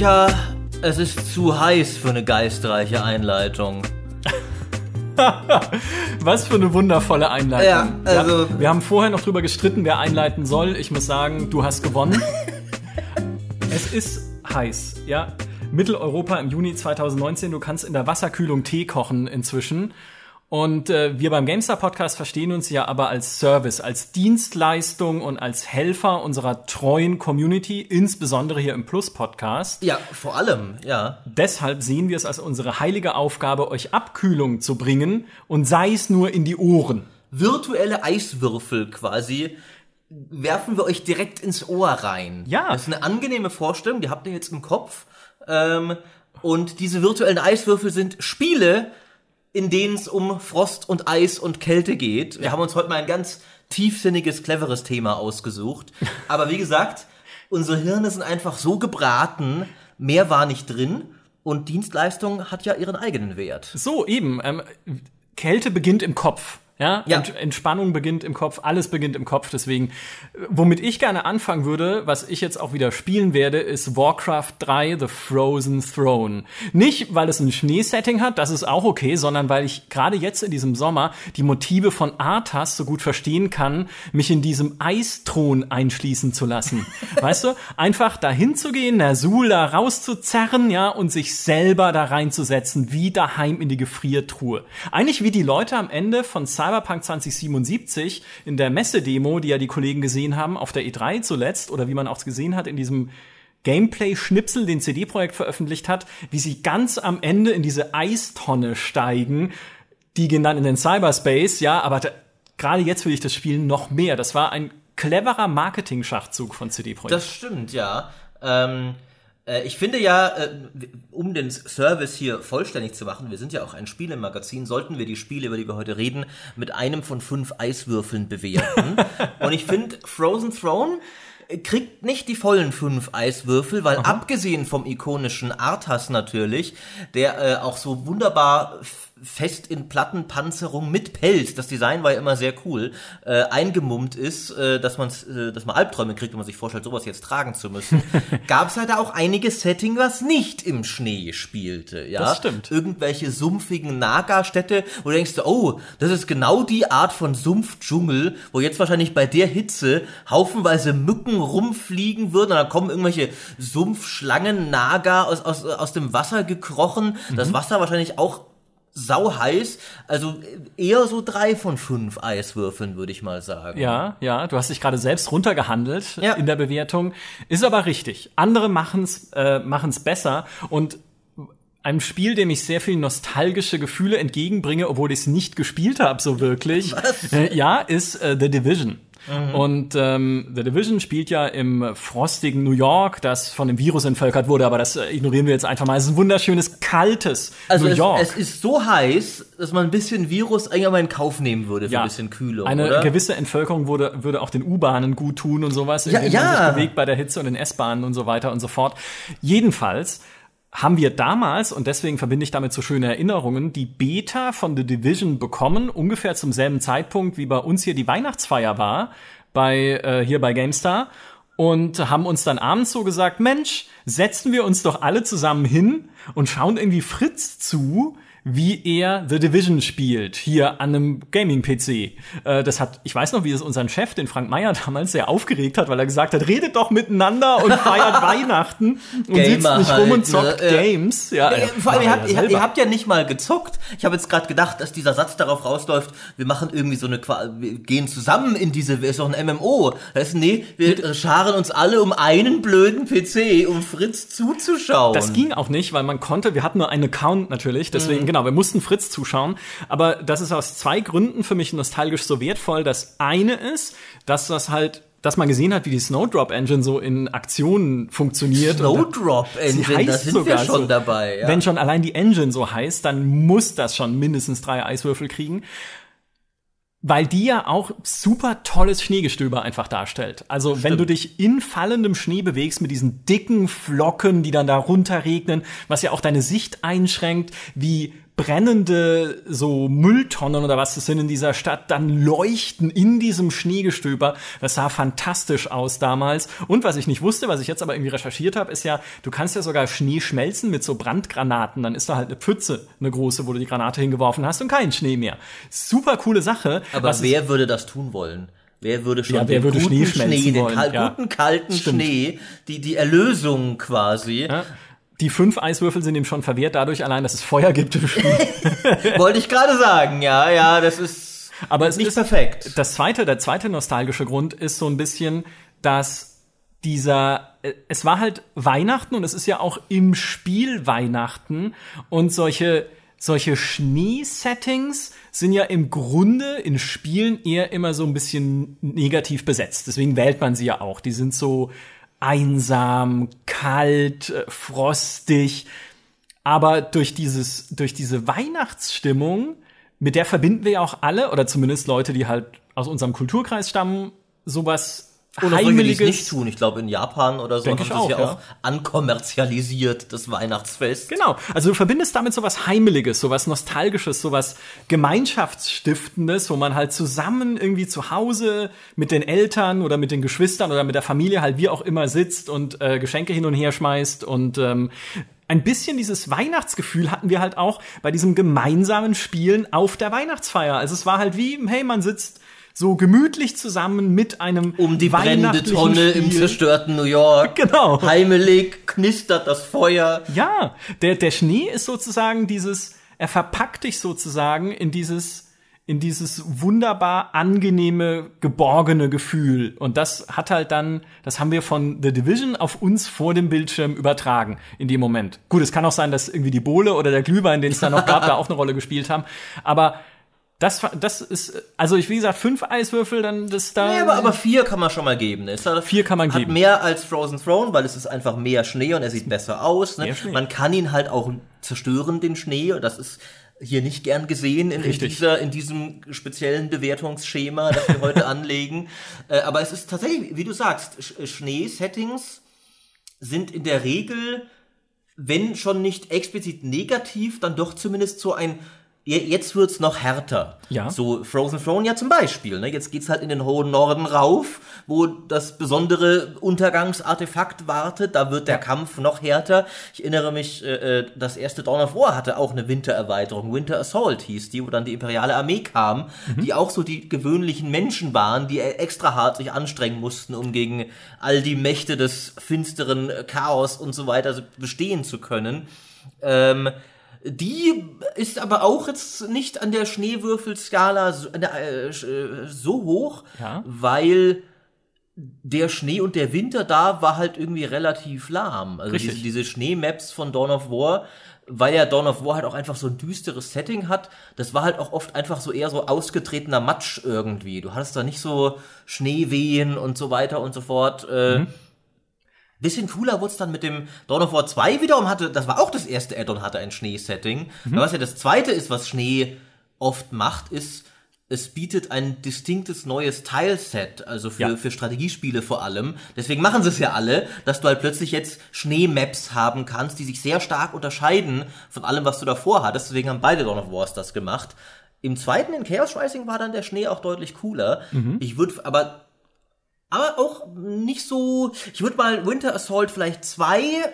Micha, es ist zu heiß für eine geistreiche Einleitung. Was für eine wundervolle Einleitung. Ja, also- wir haben vorher noch drüber gestritten, wer einleiten soll. Ich muss sagen, du hast gewonnen. es ist heiß, ja. Mitteleuropa im Juni 2019. Du kannst in der Wasserkühlung Tee kochen inzwischen. Und äh, wir beim GameStar Podcast verstehen uns ja aber als Service, als Dienstleistung und als Helfer unserer treuen Community, insbesondere hier im Plus Podcast. Ja, vor allem, ja. Deshalb sehen wir es als unsere heilige Aufgabe, euch Abkühlung zu bringen und sei es nur in die Ohren. Virtuelle Eiswürfel quasi werfen wir euch direkt ins Ohr rein. Ja. Das ist eine angenehme Vorstellung, die habt ihr jetzt im Kopf. Ähm, und diese virtuellen Eiswürfel sind Spiele, in denen es um Frost und Eis und Kälte geht. Wir haben uns heute mal ein ganz tiefsinniges, cleveres Thema ausgesucht. Aber wie gesagt, unsere Hirne sind einfach so gebraten, mehr war nicht drin. Und Dienstleistung hat ja ihren eigenen Wert. So, eben. Ähm, Kälte beginnt im Kopf. Ja, Ja. Ent Entspannung beginnt im Kopf, alles beginnt im Kopf. Deswegen, womit ich gerne anfangen würde, was ich jetzt auch wieder spielen werde, ist Warcraft 3 The Frozen Throne. Nicht, weil es ein Schneesetting hat, das ist auch okay, sondern weil ich gerade jetzt in diesem Sommer die Motive von Arthas so gut verstehen kann, mich in diesem Eisthron einschließen zu lassen. weißt du? Einfach dahin zu gehen, Nersul da rauszuzerren, ja, und sich selber da reinzusetzen, wie daheim in die Gefriertruhe. Eigentlich wie die Leute am Ende von Cyberpunk 2077 in der Messedemo, die ja die Kollegen gesehen haben, auf der E3 zuletzt, oder wie man auch gesehen hat in diesem Gameplay-Schnipsel, den CD-Projekt veröffentlicht hat, wie sie ganz am Ende in diese Eistonne steigen. Die gehen dann in den Cyberspace, ja, aber gerade jetzt will ich das Spiel noch mehr. Das war ein cleverer Marketing-Schachzug von CD-Projekt. Das stimmt, ja. Ähm, äh, ich finde ja, äh, um den Service hier vollständig zu machen, wir sind ja auch ein Spielemagazin, sollten wir die Spiele, über die wir heute reden, mit einem von fünf Eiswürfeln bewerten. Und ich finde, Frozen Throne kriegt nicht die vollen fünf Eiswürfel, weil abgesehen vom ikonischen Arthas natürlich, der äh, auch so wunderbar fest in Plattenpanzerung mit Pelz, das Design war ja immer sehr cool, äh, eingemummt ist, äh, dass, man's, äh, dass man Albträume kriegt, wenn man sich vorstellt, sowas jetzt tragen zu müssen, gab es halt auch einiges Setting, was nicht im Schnee spielte. Ja? Das stimmt. Irgendwelche sumpfigen Naga-Städte, wo du denkst, oh, das ist genau die Art von Sumpfdschungel, wo jetzt wahrscheinlich bei der Hitze haufenweise Mücken rumfliegen würden und dann kommen irgendwelche Sumpfschlangen, Naga aus, aus, aus dem Wasser gekrochen. Mhm. Das Wasser wahrscheinlich auch sau heiß. Also eher so drei von fünf Eiswürfeln, würde ich mal sagen. Ja, ja, du hast dich gerade selbst runtergehandelt Ja. in der Bewertung. Ist aber richtig. Andere machen's äh, machen's besser und einem Spiel, dem ich sehr viel nostalgische Gefühle entgegenbringe, obwohl ich es nicht gespielt habe, so wirklich. Äh, ja, ist äh, The Division. Mhm. Und ähm, The Division spielt ja im frostigen New York, das von dem Virus entvölkert wurde, aber das äh, ignorieren wir jetzt einfach mal. Es ist ein wunderschönes, kaltes Also New es, York. es ist so heiß, dass man ein bisschen Virus eigentlich mal in Kauf nehmen würde für ein bisschen Kühlung, Eine oder? gewisse Entvölkerung würde, würde auch den U-Bahnen gut tun und sowas, Ja, denen ja. man sich bewegt bei der Hitze und den S-Bahnen und so weiter und so fort. Jedenfalls haben wir damals, und deswegen verbinde ich damit so schöne Erinnerungen, die Beta von The Division bekommen, ungefähr zum selben Zeitpunkt, wie bei uns hier die Weihnachtsfeier war, bei, äh, hier bei GameStar. Und haben uns dann abends so gesagt, Mensch, setzen wir uns doch alle zusammen hin und schauen irgendwie Fritz zu, wie er The Division spielt, hier an einem Gaming-PC. Äh, das hat, ich weiß noch, wie es unseren Chef, den Frank Meyer, damals sehr aufgeregt hat, weil er gesagt hat, redet doch miteinander und feiert Weihnachten und Gamer sitzt nicht rum halt, und zockt ne? Ja. Games. Ja, ja, vor allem, ihr habt, er ihr, habt- ja nicht mal gezockt. Ich habe jetzt gerade gedacht, dass dieser Satz darauf rausläuft, wir machen irgendwie so eine, wir gehen zusammen in diese, ist doch ein MMO. Das ist, nee, wir scharen uns alle um einen blöden PC, um Fritz zuzuschauen. Das ging auch nicht, weil man konnte, wir hatten nur einen Account natürlich, Mhm. Genau, wir mussten Fritz zuschauen. Aber das ist aus zwei Gründen für mich nostalgisch so wertvoll. Das eine ist, dass das halt, dass man gesehen hat, wie die Snowdrop Engine so in Aktionen funktioniert. Snowdrop Engine, da sind wir sogar schon so. dabei. Ja. Wenn schon allein die Engine so heißt, dann muss das schon mindestens drei Eiswürfel kriegen. Weil die ja auch super tolles Schneegestöber einfach darstellt. Also wenn du dich in fallendem Schnee bewegst mit diesen dicken Flocken, die dann da runterregnen, was ja auch deine Sicht einschränkt, wie brennende so Mülltonnen oder was das sind in dieser Stadt dann leuchten in diesem Schneegestöber. Das sah fantastisch aus damals. Und was ich nicht wusste, was ich jetzt aber irgendwie recherchiert habe, ist ja, du kannst ja sogar Schnee schmelzen mit so Brandgranaten. Dann ist da halt eine Pfütze, eine große, wo du die Granate hingeworfen hast und kein Schnee mehr. Super coole Sache. Aber Was wer würde das tun wollen? Wer würde schon Ja, wer den würde guten Schnee schmelzen den wollen? kal Ja. guten kalten Stimmt. Schnee, die die Erlösung quasi, Ja. Die fünf Eiswürfel sind ihm schon verwehrt dadurch allein, dass es Feuer gibt im Spiel. wollte ich gerade sagen. Ja, ja, das ist Aber es nicht ist perfekt. Das zweite, der zweite nostalgische Grund ist so ein bisschen, dass dieser, äh, es war halt Weihnachten und es ist ja auch im Spiel Weihnachten und solche, solche Schneesettings sind ja im Grunde in Spielen eher immer so ein bisschen negativ besetzt. Deswegen wählt man sie ja auch. Die sind so einsam, kalt, äh, frostig. Aber durch dieses, durch diese Weihnachtsstimmung, mit der verbinden wir ja auch alle, oder zumindest Leute, die halt aus unserem Kulturkreis stammen, sowas Oder solche, Heimeliges. nicht tun. Ich glaube, in Japan oder so haben sie es ja. auch ankommerzialisiert, das Weihnachtsfest. Genau. Also du verbindest damit sowas Heimeliges, sowas Nostalgisches, sowas Gemeinschaftsstiftendes, wo man halt zusammen irgendwie zu Hause mit den Eltern oder mit den Geschwistern oder mit der Familie halt wie auch immer sitzt und äh, Geschenke hin und her schmeißt und ähm, ein bisschen dieses Weihnachtsgefühl hatten wir halt auch bei diesem gemeinsamen Spielen auf der Weihnachtsfeier. Also es war halt wie, hey, man sitzt so gemütlich zusammen mit einem Um die brennende Tonne im Spiel. zerstörten New York. Genau. Heimelig, knistert das Feuer. Ja, der, der Schnee ist sozusagen dieses, er verpackt dich sozusagen in dieses, in dieses wunderbar angenehme, geborgene Gefühl. Und das hat halt dann, das haben wir von The Division auf uns vor dem Bildschirm übertragen in dem Moment. Gut, es kann auch sein, dass irgendwie die Bohle oder der Glühwein, den es da noch gab, da auch eine Rolle gespielt haben. Aber das, das ist, also ich, wie gesagt, fünf Eiswürfel, dann das da. Ja, aber, aber vier kann man schon mal geben. Ne? Es hat, Vier kann man hat geben. mehr als Frozen Throne, weil es ist einfach mehr Schnee und er sieht besser aus. Ne? Man kann ihn halt auch zerstören, den Schnee. Und das ist hier nicht gern gesehen in, in, dieser, in diesem speziellen Bewertungsschema, das wir heute anlegen. Äh, aber es ist tatsächlich, wie du sagst, Sch- Schnee-Settings sind in der Regel, wenn schon nicht explizit negativ, dann doch zumindest so ein je- Jetzt wird's noch härter. Ja. So Frozen Throne ja zum Beispiel. Ne? Jetzt geht's halt in den hohen Norden rauf, wo das besondere Untergangsartefakt wartet. Da wird der Kampf noch härter. Ich erinnere mich, äh, äh, das erste Dawn of War hatte auch eine Wintererweiterung. Winter Assault hieß die, wo dann die imperiale Armee kam, die auch so die gewöhnlichen Menschen waren, die extra hart sich anstrengen mussten, um gegen all die Mächte des finsteren Chaos und so weiter so bestehen zu können. Ähm, die ist aber auch jetzt nicht an der Schneewürfelskala so, äh, so hoch, Ja. weil der Schnee und der Winter da war halt irgendwie relativ lahm. Also diese, diese Schneemaps von Dawn of War, weil ja Dawn of War halt auch einfach so ein düsteres Setting hat, das war halt auch oft einfach so eher so ausgetretener Matsch irgendwie. Du hattest da nicht so Schneewehen und so weiter und so fort. Äh, Bisschen cooler wurde es dann mit dem Dawn of War 2 wiederum hatte, das war auch das erste Add-on, hatte ein Schneesetting. Aber Was ja das zweite ist, was Schnee oft macht, ist, es bietet ein distinktes neues Tileset, also für, Ja. für Strategiespiele vor allem. Deswegen machen sie es ja alle, dass du halt plötzlich jetzt Schneemaps haben kannst, die sich sehr stark unterscheiden von allem, was du davor hattest. Deswegen haben beide Dawn of Wars das gemacht. Im zweiten, in Chaos Rising, war dann der Schnee auch deutlich cooler. Ich würde aber aber auch nicht so. Ich würde mal Winter Assault vielleicht zwei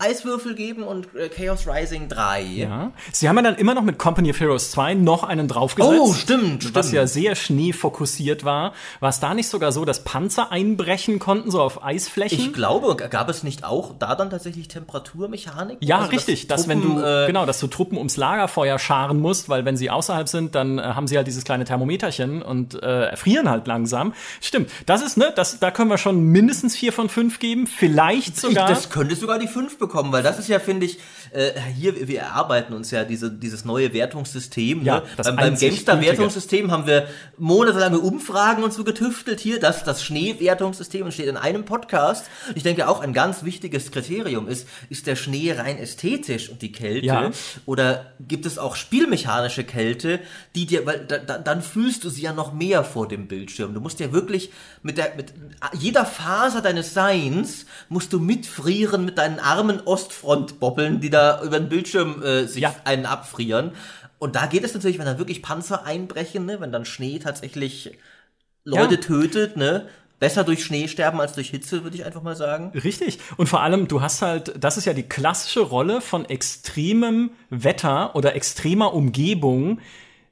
Eiswürfel geben und äh, Chaos Rising drei. Ja. Sie haben ja dann immer noch mit Company of Heroes 2 noch einen draufgesetzt. Oh, stimmt, Was stimmt. ja sehr schneefokussiert war. War es da nicht sogar so, dass Panzer einbrechen konnten, so auf Eisflächen? Ich glaube, gab es nicht auch da dann tatsächlich Temperaturmechanik? ja, Also, richtig, dass, wenn Truppen, du, äh, genau, dass du Truppen ums Lagerfeuer scharen musst, weil wenn sie außerhalb sind, dann äh, haben sie halt dieses kleine Thermometerchen und äh, erfrieren halt langsam. Stimmt, das ist, ne, das, da können wir schon mindestens vier von fünf geben, vielleicht Ich, sogar. das könnte sogar die 5 bekommen, weil das ist ja, finde ich, äh, hier, wir erarbeiten uns ja diese, dieses neue Wertungssystem. Ja, ne? beim, beim GameStar-Wertungssystem haben wir monatelange Umfragen und so getüftelt hier. Das, das Schnee-Wertungssystem entsteht in einem Podcast. Ich denke auch ein ganz wichtiges Kriterium ist, ist der Schnee rein ästhetisch und die Kälte? Ja. Oder gibt es auch spielmechanische Kälte, die dir, weil da, da, dann fühlst du sie ja noch mehr vor dem Bildschirm. Du musst ja wirklich mit der, mit jeder Faser deines Seins musst du mitfrieren, mit deinen Armen normalen Ostfront-Boppeln, die da über den Bildschirm äh, sich Ja. einen abfrieren. Und da geht es natürlich, wenn dann wirklich Panzer einbrechen, ne? wenn dann Schnee tatsächlich Leute Ja. tötet, ne? Besser durch Schnee sterben als durch Hitze, würde ich einfach mal sagen. Richtig. Und vor allem, du hast halt, das ist ja die klassische Rolle von extremem Wetter oder extremer Umgebung.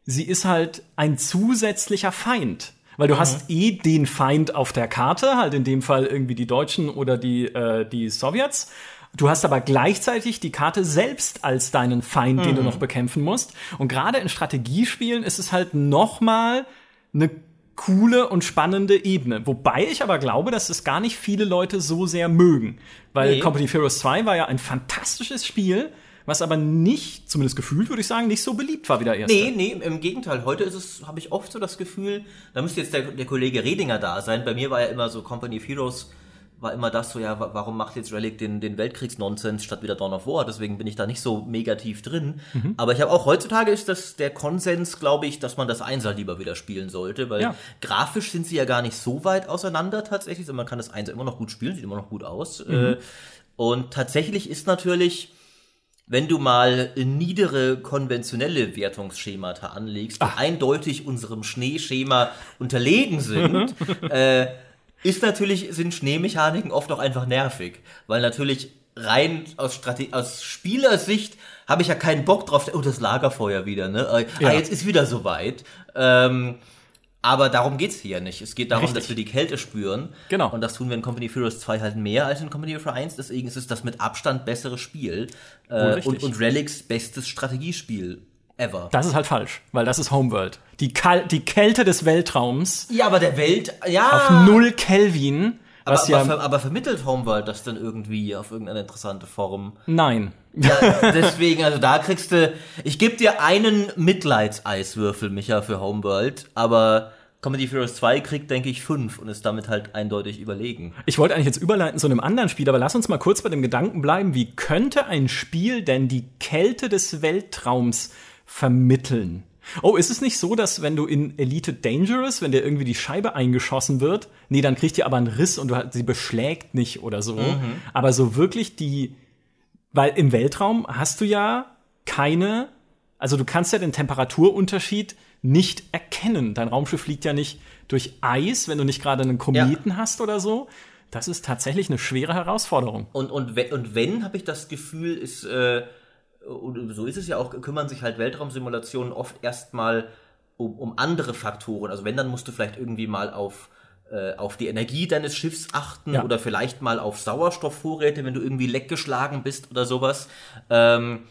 Sie ist halt ein zusätzlicher Feind. Weil du hast eh den Feind auf der Karte, halt in dem Fall irgendwie die Deutschen oder die, äh, die Sowjets. Du hast aber gleichzeitig die Karte selbst als deinen Feind, den du noch bekämpfen musst. Und gerade in Strategiespielen ist es halt noch mal eine coole und spannende Ebene. Wobei ich aber glaube, dass es gar nicht viele Leute so sehr mögen. Weil Nee. Company of Heroes 2 war ja ein fantastisches Spiel, was aber nicht, zumindest gefühlt würde ich sagen, nicht so beliebt war wie der erste. Nee, nee, im Gegenteil. Heute ist es, habe ich oft so das Gefühl, da müsste jetzt der, der Kollege Redinger da sein. Bei mir war ja immer so Company of Heroes, war immer das so, ja, wa- warum macht jetzt Relic den, den Weltkriegsnonsens statt wieder Dawn of War? Deswegen bin ich da nicht so mega tief drin. Mhm. Aber ich habe auch heutzutage ist das der Konsens, glaube ich, dass man das Einser lieber wieder spielen sollte, weil Ja. grafisch sind sie ja gar nicht so weit auseinander tatsächlich, sondern man kann das Einser immer noch gut spielen, sieht immer noch gut aus. Mhm. Äh, Und tatsächlich ist natürlich, wenn du mal niedere konventionelle Wertungsschemata anlegst, die eindeutig unserem Schneeschema unterlegen sind, äh, ist natürlich, sind Schneemechaniken oft auch einfach nervig. Weil natürlich rein aus, Strate aus Spielersicht habe ich ja keinen Bock drauf, oh, das Lagerfeuer wieder, ne? Ah, Ja. jetzt ist wieder soweit. Ähm, aber darum geht's hier nicht. Es geht darum, Richtig. dass wir die Kälte spüren. Genau. Und das tun wir in Company of Heroes 2 halt mehr als in Company of Heroes 1. Deswegen ist es das mit Abstand bessere Spiel. Äh, und, und Relics bestes Strategiespiel ever. Das ist halt falsch, weil das ist Homeworld. Die, Kal die Kälte des Weltraums ja, aber der Welt, ja. auf null Kelvin, aber, was ja aber, ver, aber vermittelt Homeworld das dann irgendwie auf irgendeine interessante Form? nein. Ja, deswegen, also da kriegst du, ich gebe dir einen Mitleidseiswürfel, Micha, für Homeworld, aber Comedy Heroes 2 kriegt, denke ich, fünf und ist damit halt eindeutig überlegen. Ich wollte eigentlich jetzt überleiten zu einem anderen Spiel, aber lass uns mal kurz bei dem Gedanken bleiben, wie könnte ein Spiel denn die Kälte des Weltraums vermitteln? Oh, ist es nicht so, dass wenn du in Elite Dangerous, wenn dir irgendwie die Scheibe eingeschossen wird, nee, dann kriegt ihr aber einen Riss und du, sie beschlägt nicht oder so. Aber so wirklich die, weil im Weltraum hast du ja keine, also du kannst ja den Temperaturunterschied nicht erkennen. Dein Raumschiff fliegt ja nicht durch Eis, wenn du nicht gerade einen Kometen hast oder so. Das ist tatsächlich eine schwere Herausforderung. Und, und, und wenn, habe ich das Gefühl, ist, äh, und so ist es ja auch, kümmern sich halt Weltraumsimulationen oft erstmal um, um andere Faktoren. Also wenn, dann musst du vielleicht irgendwie mal auf, äh, auf die Energie deines Schiffs achten Ja. oder vielleicht mal auf Sauerstoffvorräte, wenn du irgendwie leckgeschlagen bist oder sowas. Ähm,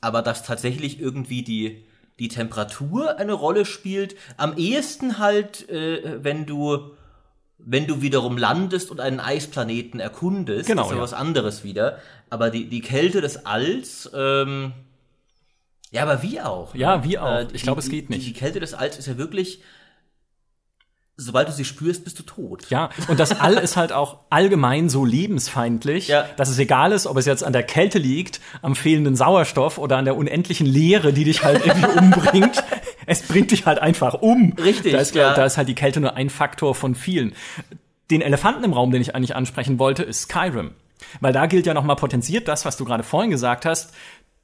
aber dass tatsächlich irgendwie die, die Temperatur eine Rolle spielt, am ehesten halt, äh, wenn du wenn du wiederum landest und einen Eisplaneten erkundest, Genau, ist ja, ja. was anderes wieder. Aber die, die Kälte des Alls, ähm, ja, aber wie auch. Ja, ne? wie auch. Ich die- glaube, es geht nicht. Die, die Kälte des Alls ist ja wirklich, sobald du sie spürst, bist du tot. Ja, und das All ist halt auch allgemein so lebensfeindlich, Ja. dass es egal ist, ob es jetzt an der Kälte liegt, am fehlenden Sauerstoff oder an der unendlichen Leere, die dich halt irgendwie umbringt. Es bringt dich halt einfach um. Richtig, Da ist, ja. da ist halt die Kälte nur ein Faktor von vielen. Den Elefanten im Raum, den ich eigentlich ansprechen wollte, ist Skyrim. Weil da gilt ja nochmal potenziert das, was du gerade vorhin gesagt hast.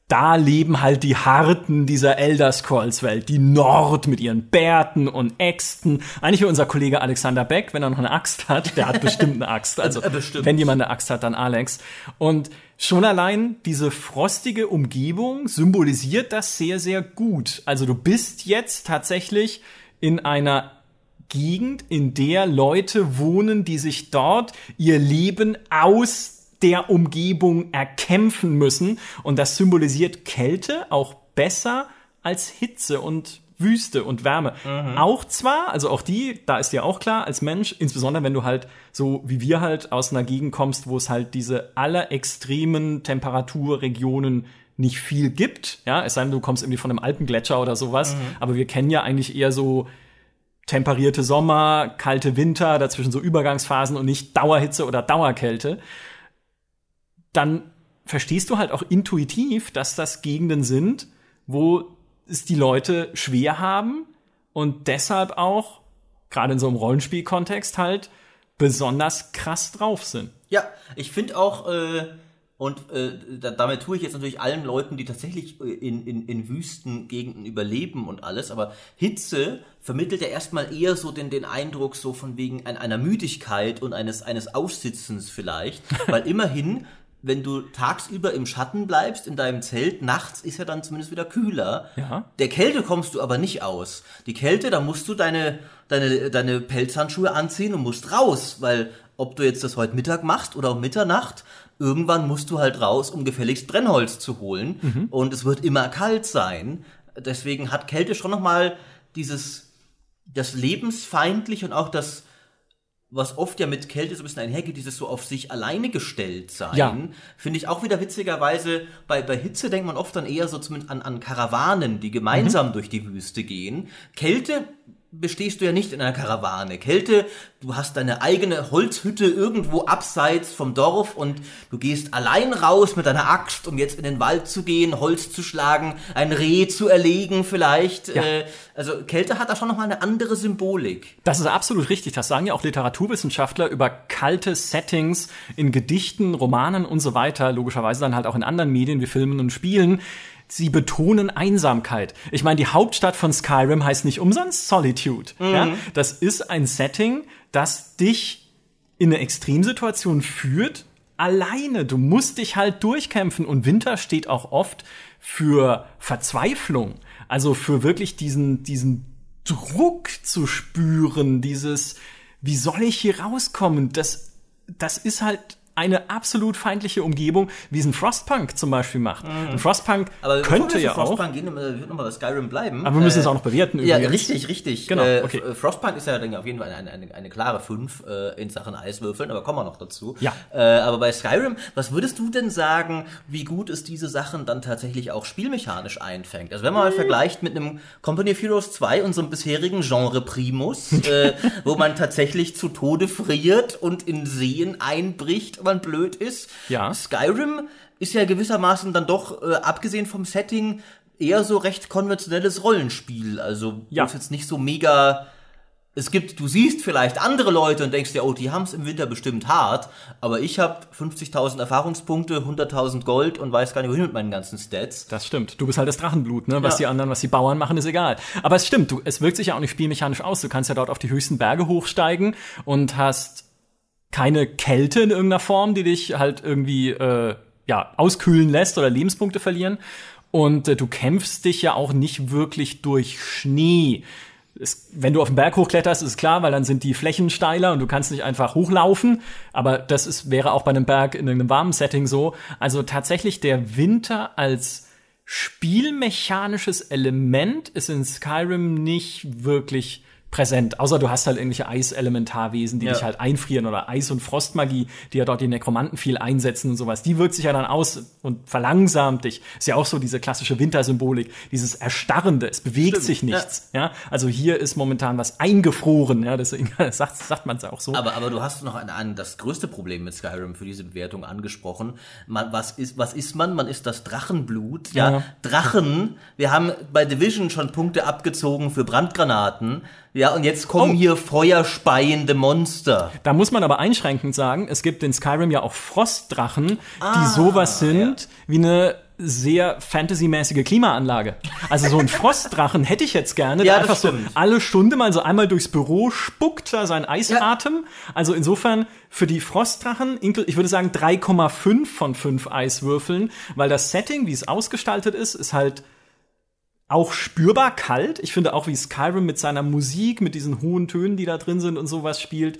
Da leben halt die Harten dieser Elder Scrolls Welt, die Nord mit ihren Bärten und Äxten. Eigentlich wie unser Kollege Alexander Beck, wenn er noch eine Axt hat, der hat bestimmt eine Axt. Also bestimmt. wenn jemand eine Axt hat, dann Alex. Und schon allein diese frostige Umgebung symbolisiert das sehr, sehr gut. Also du bist jetzt tatsächlich in einer Gegend, in der Leute wohnen, die sich dort ihr Leben aus der Umgebung erkämpfen müssen. Und das symbolisiert Kälte auch besser als Hitze und Wüste und Wärme. Auch zwar, also auch die, da ist dir auch klar, als Mensch, insbesondere wenn du halt so wie wir halt aus einer Gegend kommst, wo es halt diese allerextremen Temperaturregionen nicht viel gibt, ja, es sei denn, du kommst irgendwie von einem Alpengletscher oder sowas, aber wir kennen ja eigentlich eher so temperierte Sommer, kalte Winter, dazwischen so Übergangsphasen und nicht Dauerhitze oder Dauerkälte, dann verstehst du halt auch intuitiv, dass das Gegenden sind, wo es die Leute schwer haben und deshalb auch, gerade in so einem Rollenspielkontext halt, besonders krass drauf sind. Ja, ich finde auch, äh, Und äh, da, damit tue ich jetzt natürlich allen Leuten, die tatsächlich äh, in, in, in Wüstengegenden überleben und alles, aber Hitze vermittelt ja erstmal eher so den, den Eindruck so von wegen einer Müdigkeit und eines, eines Aussitzens vielleicht, weil immerhin wenn du tagsüber im Schatten bleibst in deinem Zelt, nachts ist ja dann zumindest wieder kühler. Ja. Der Kälte kommst du aber nicht aus. Die Kälte, da musst du deine, deine, deine Pelzhandschuhe anziehen und musst raus, weil ob du jetzt das heute Mittag machst oder um Mitternacht, irgendwann musst du halt raus, um gefälligst Brennholz zu holen. Mhm. Und es wird immer kalt sein. Deswegen hat Kälte schon nochmal dieses, das lebensfeindlich und auch das, was oft ja mit Kälte so ein bisschen einhergeht, dieses so auf sich alleine gestellt sein, Ja. finde ich auch wieder witzigerweise, bei, bei Hitze denkt man oft dann eher so zumindest an, an Karawanen, die gemeinsam durch die Wüste gehen. Kälte bestehst du ja nicht in einer Karawane. Kälte, du hast deine eigene Holzhütte irgendwo abseits vom Dorf und du gehst allein raus mit deiner Axt, um jetzt in den Wald zu gehen, Holz zu schlagen, ein Reh zu erlegen vielleicht. Ja. Äh, also Kälte hat da schon nochmal eine andere Symbolik. Das ist absolut richtig. Das sagen ja auch Literaturwissenschaftler über kalte Settings in Gedichten, Romanen und so weiter. Logischerweise dann halt auch in anderen Medien wie Filmen und Spielen. Sie betonen Einsamkeit. Ich meine, die Hauptstadt von Skyrim heißt nicht umsonst Solitude. Ja? Das ist ein Setting, das dich in eine Extremsituation führt, alleine. Du musst dich halt durchkämpfen. Und Winter steht auch oft für Verzweiflung. Also für wirklich diesen, diesen Druck zu spüren, dieses, wie soll ich hier rauskommen? Das, das ist halt eine absolut feindliche Umgebung, wie es ein Frostpunk zum Beispiel macht. Ein Frostpunk Mhm. Aber könnte ja auch. Frostpunk gehen, wird nochmal bei Skyrim bleiben. Aber wir müssen Äh, es auch noch bewerten Ja, übrigens. richtig, richtig. Genau, Äh, okay. Frostpunk ist ja dann auf jeden Fall eine, eine, eine klare 5 äh, in Sachen Eiswürfeln, aber kommen wir noch dazu. Ja. Äh, aber bei Skyrim, was würdest du denn sagen, wie gut es diese Sachen dann tatsächlich auch spielmechanisch einfängt? Also wenn man mal vergleicht mit einem Company of Heroes 2, unserem bisherigen Genre Primus, äh, wo man tatsächlich zu Tode friert und in Seen einbricht, man blöd ist. Ja. Skyrim ist ja gewissermaßen dann doch, äh, abgesehen vom Setting, eher so recht konventionelles Rollenspiel. Also, Ja. es jetzt nicht so mega. Es gibt, du siehst vielleicht andere Leute und denkst dir, oh, die haben es im Winter bestimmt hart, aber ich habe 50.000 Erfahrungspunkte, 100.000 Gold und weiß gar nicht, wohin mit meinen ganzen Stats. Das stimmt. Du bist halt das Drachenblut, ne? Was Ja. die anderen, was die Bauern machen, ist egal. Aber es stimmt, du, es wirkt sich ja auch nicht spielmechanisch aus. Du kannst ja dort auf die höchsten Berge hochsteigen und hast keine Kälte in irgendeiner Form, die dich halt irgendwie äh, ja auskühlen lässt oder Lebenspunkte verlieren. Und äh, du kämpfst dich ja auch nicht wirklich durch Schnee. Es, wenn du auf den Berg hochkletterst, ist klar, weil dann sind die Flächen steiler und du kannst nicht einfach hochlaufen. Aber das ist, wäre auch bei einem Berg in einem warmen Setting so. Also tatsächlich der Winter als spielmechanisches Element ist in Skyrim nicht wirklich präsent, außer du hast halt irgendwelche Eiselementarwesen, die Ja. dich halt einfrieren oder Eis- und Frostmagie, die ja dort die Nekromanten viel einsetzen und sowas. Die wirkt sich ja dann aus und verlangsamt dich. Ist ja auch so diese klassische Wintersymbolik, dieses Erstarrende, es bewegt Stimmt, sich nichts. Ja. Also hier ist momentan was eingefroren, ja, deswegen sagt, sagt man es auch so. Aber, aber du hast noch ein, ein, das größte Problem mit Skyrim für diese Bewertung angesprochen. Man, was, ist, was ist man? Man ist das Drachenblut. Ja, Ja. Drachen. Wir haben bei Division schon Punkte abgezogen für Brandgranaten. Ja, und jetzt kommen Oh. hier feuerspeiende Monster. Da muss man aber einschränkend sagen, es gibt in Skyrim ja auch Frostdrachen, Ah, die sowas sind wie eine sehr fantasymäßige Klimaanlage. Also so ein Frostdrachen hätte ich jetzt gerne, Ja, der einfach so stimmt. alle Stunde mal so einmal durchs Büro spuckt da sein Eisatem. Also insofern für die Frostdrachen, ich würde sagen 3,5 von 5 Eiswürfeln, weil das Setting, wie es ausgestaltet ist, ist halt auch spürbar kalt. Ich finde auch, wie Skyrim mit seiner Musik, mit diesen hohen Tönen, die da drin sind und sowas spielt.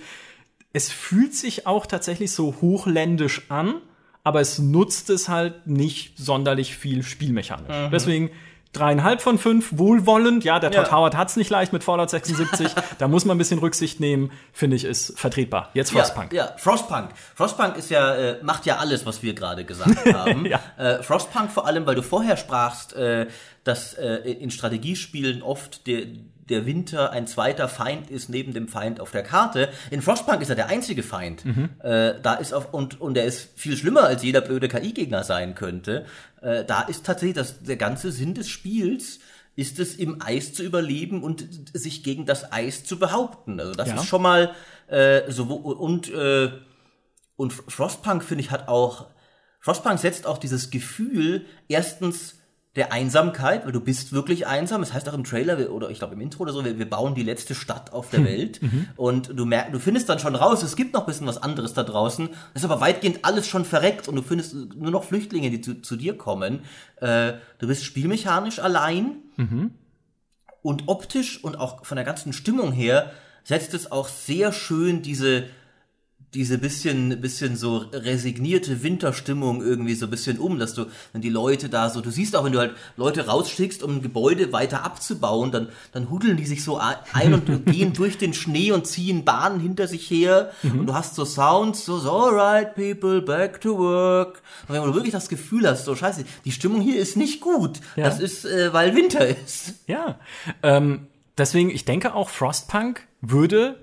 Es fühlt sich auch tatsächlich so hochländisch an, aber es nutzt es halt nicht sonderlich viel spielmechanisch. Deswegen dreieinhalb von fünf, wohlwollend. Ja, der Todd Ja. Howard hat's nicht leicht mit Fallout 76. da muss man ein bisschen Rücksicht nehmen, finde ich, ist vertretbar. Jetzt Frostpunk. Ja, ja, Frostpunk. Frostpunk ist ja, äh, macht ja alles, was wir gerade gesagt haben. Ja. äh, Frostpunk vor allem, weil du vorher sprachst, äh, dass äh, in Strategiespielen oft der, der Winter ein zweiter Feind ist neben dem Feind auf der Karte. In Frostpunk ist er der einzige Feind. Äh, da ist auf, und, und er ist viel schlimmer, als jeder blöde KI-Gegner sein könnte. Äh, da ist tatsächlich das, der ganze Sinn des Spiels, ist es im Eis zu überleben und sich gegen das Eis zu behaupten. Also das Ja. ist schon mal äh, so und äh, und Frostpunk finde ich hat auch Frostpunk setzt auch dieses Gefühl erstens der Einsamkeit, weil du bist wirklich einsam. Das heißt auch im Trailer oder ich glaube im Intro oder so, wir, wir bauen die letzte Stadt auf der Welt und du merkst, du findest dann schon raus, es gibt noch ein bisschen was anderes da draußen. Das ist aber weitgehend alles schon verreckt und du findest nur noch Flüchtlinge, die zu, zu dir kommen. Äh, du bist spielmechanisch allein und optisch und auch von der ganzen Stimmung her setzt es auch sehr schön diese diese bisschen bisschen so resignierte Winterstimmung irgendwie so ein bisschen um, dass du wenn die Leute da so du siehst auch wenn du halt Leute rausschickst, um ein Gebäude weiter abzubauen, dann dann hudeln die sich so ein und gehen durch den Schnee und ziehen Bahnen hinter sich her. Und du hast so Sounds so, so alright people back to work. Und wenn du wirklich das Gefühl hast so scheiße die Stimmung hier ist nicht gut. Ja. das ist äh, weil Winter ist. Ja. Ähm, deswegen, ich denke auch, Frostpunk würde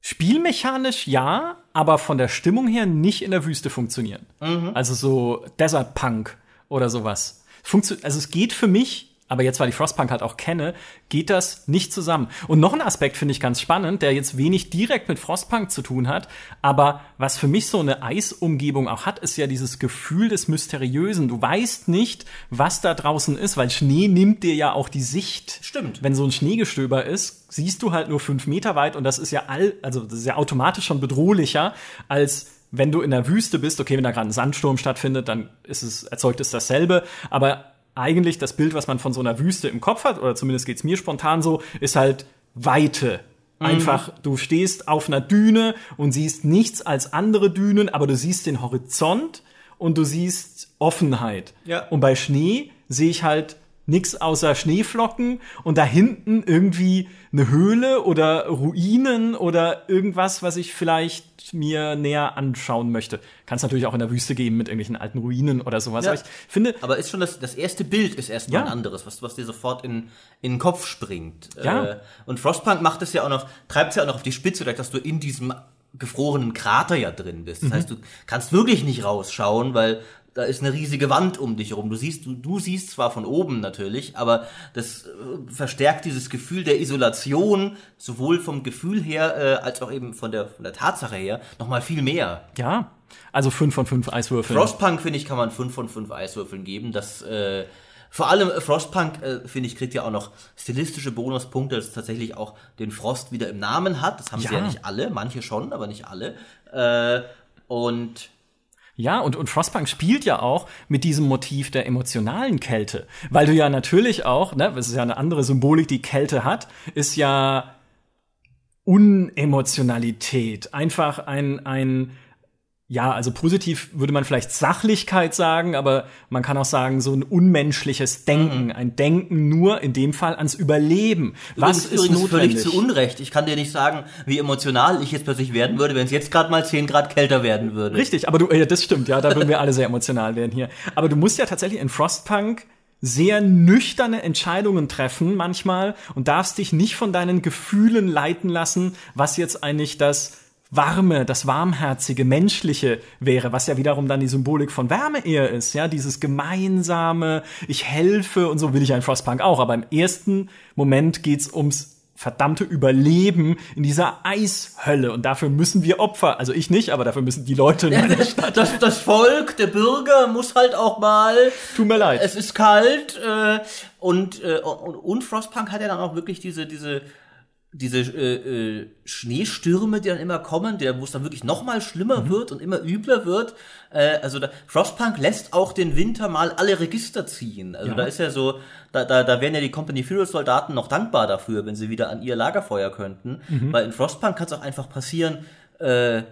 spielmechanisch ja, aber von der Stimmung her nicht in der Wüste funktionieren. Also so Desert Punk oder sowas. Funktio also es geht für mich, aber jetzt, weil ich Frostpunk halt auch kenne, geht das nicht zusammen. Und noch ein Aspekt finde ich ganz spannend, der jetzt wenig direkt mit Frostpunk zu tun hat, aber was für mich so eine Eisumgebung auch hat, ist ja dieses Gefühl des Mysteriösen. Du weißt nicht, was da draußen ist, weil Schnee nimmt dir ja auch die Sicht. Stimmt. Wenn so ein Schneegestöber ist, siehst du halt nur fünf Meter weit und das ist ja all, also das ist ja automatisch schon bedrohlicher als wenn du in der Wüste bist, okay, wenn da gerade ein Sandsturm stattfindet, dann ist es, erzeugt es dasselbe. Aber eigentlich das Bild, was man von so einer Wüste im Kopf hat, oder zumindest geht's mir spontan so, ist halt Weite. Einfach, du stehst auf einer Düne und siehst nichts als andere Dünen, aber du siehst den Horizont und du siehst Offenheit. Ja. Und bei Schnee sehe ich halt nichts außer Schneeflocken und da hinten irgendwie eine Höhle oder Ruinen oder irgendwas, was ich vielleicht mir näher anschauen möchte. Kann es natürlich auch in der Wüste geben mit irgendwelchen alten Ruinen oder sowas. Ja. Aber ich finde, Aber ist schon das, das erste Bild ist erstmal Ja. ein anderes, was, was dir sofort in, in den Kopf springt. Ja. Äh, und Frostpunk macht es ja auch noch, treibt es ja auch noch auf die Spitze, dass du in diesem gefrorenen Krater ja drin bist. Mhm. Das heißt, du kannst wirklich nicht rausschauen, weil da ist eine riesige Wand um dich herum. Du siehst, du, du siehst zwar von oben natürlich, aber das äh, verstärkt dieses Gefühl der Isolation, sowohl vom Gefühl her, äh, als auch eben von der, von der Tatsache her, nochmal viel mehr. ja, also fünf von fünf Eiswürfeln. Frostpunk, finde ich, kann man 5 von 5 Eiswürfeln geben. Das, äh, vor allem äh, Frostpunk, äh, finde ich, kriegt ja auch noch stilistische Bonuspunkte, dass es tatsächlich auch den Frost wieder im Namen hat. Das haben sie Ja. ja nicht alle, manche schon, aber nicht alle. Äh, und Ja, und, und Frostpunk spielt ja auch mit diesem Motiv der emotionalen Kälte. Weil du ja natürlich auch, ne, das ist ja eine andere Symbolik, die Kälte hat, ist ja Unemotionalität. Einfach ein, ein, ja, also positiv würde man vielleicht Sachlichkeit sagen, aber man kann auch sagen, so ein unmenschliches Denken. Ein Denken nur in dem Fall ans Überleben. Was übrigens, ist übrigens notwendig? völlig zu Unrecht. Ich kann dir nicht sagen, wie emotional ich jetzt plötzlich werden würde, wenn es jetzt gerade mal 10 Grad kälter werden würde. Richtig, aber du, ja, das stimmt, ja, da würden wir alle sehr emotional werden hier. Aber du musst ja tatsächlich in Frostpunk sehr nüchterne Entscheidungen treffen manchmal und darfst dich nicht von deinen Gefühlen leiten lassen, was jetzt eigentlich das Warme, das Warmherzige, Menschliche wäre, was ja wiederum dann die Symbolik von Wärme eher ist, ja, dieses gemeinsame, ich helfe und so will ich ein Frostpunk auch, aber im ersten Moment geht's ums verdammte Überleben in dieser Eishölle und dafür müssen wir Opfer, also ich nicht, aber dafür müssen die Leute in meiner Stadt. Das, das Volk, der Bürger muss halt auch mal Tut mir leid. es ist kalt äh, und, äh, und, und Frostpunk hat ja dann auch wirklich diese diese diese äh, äh, Schneestürme, die dann immer kommen, der wo es dann wirklich noch mal schlimmer wird und immer übler wird. Äh, also da, Frostpunk lässt auch den Winter mal alle Register ziehen. Also Ja. da ist ja so, da, da, da wären ja die Company Heroes Soldaten noch dankbar dafür, wenn sie wieder an ihr Lagerfeuer könnten. Weil in Frostpunk kann es auch einfach passieren, äh,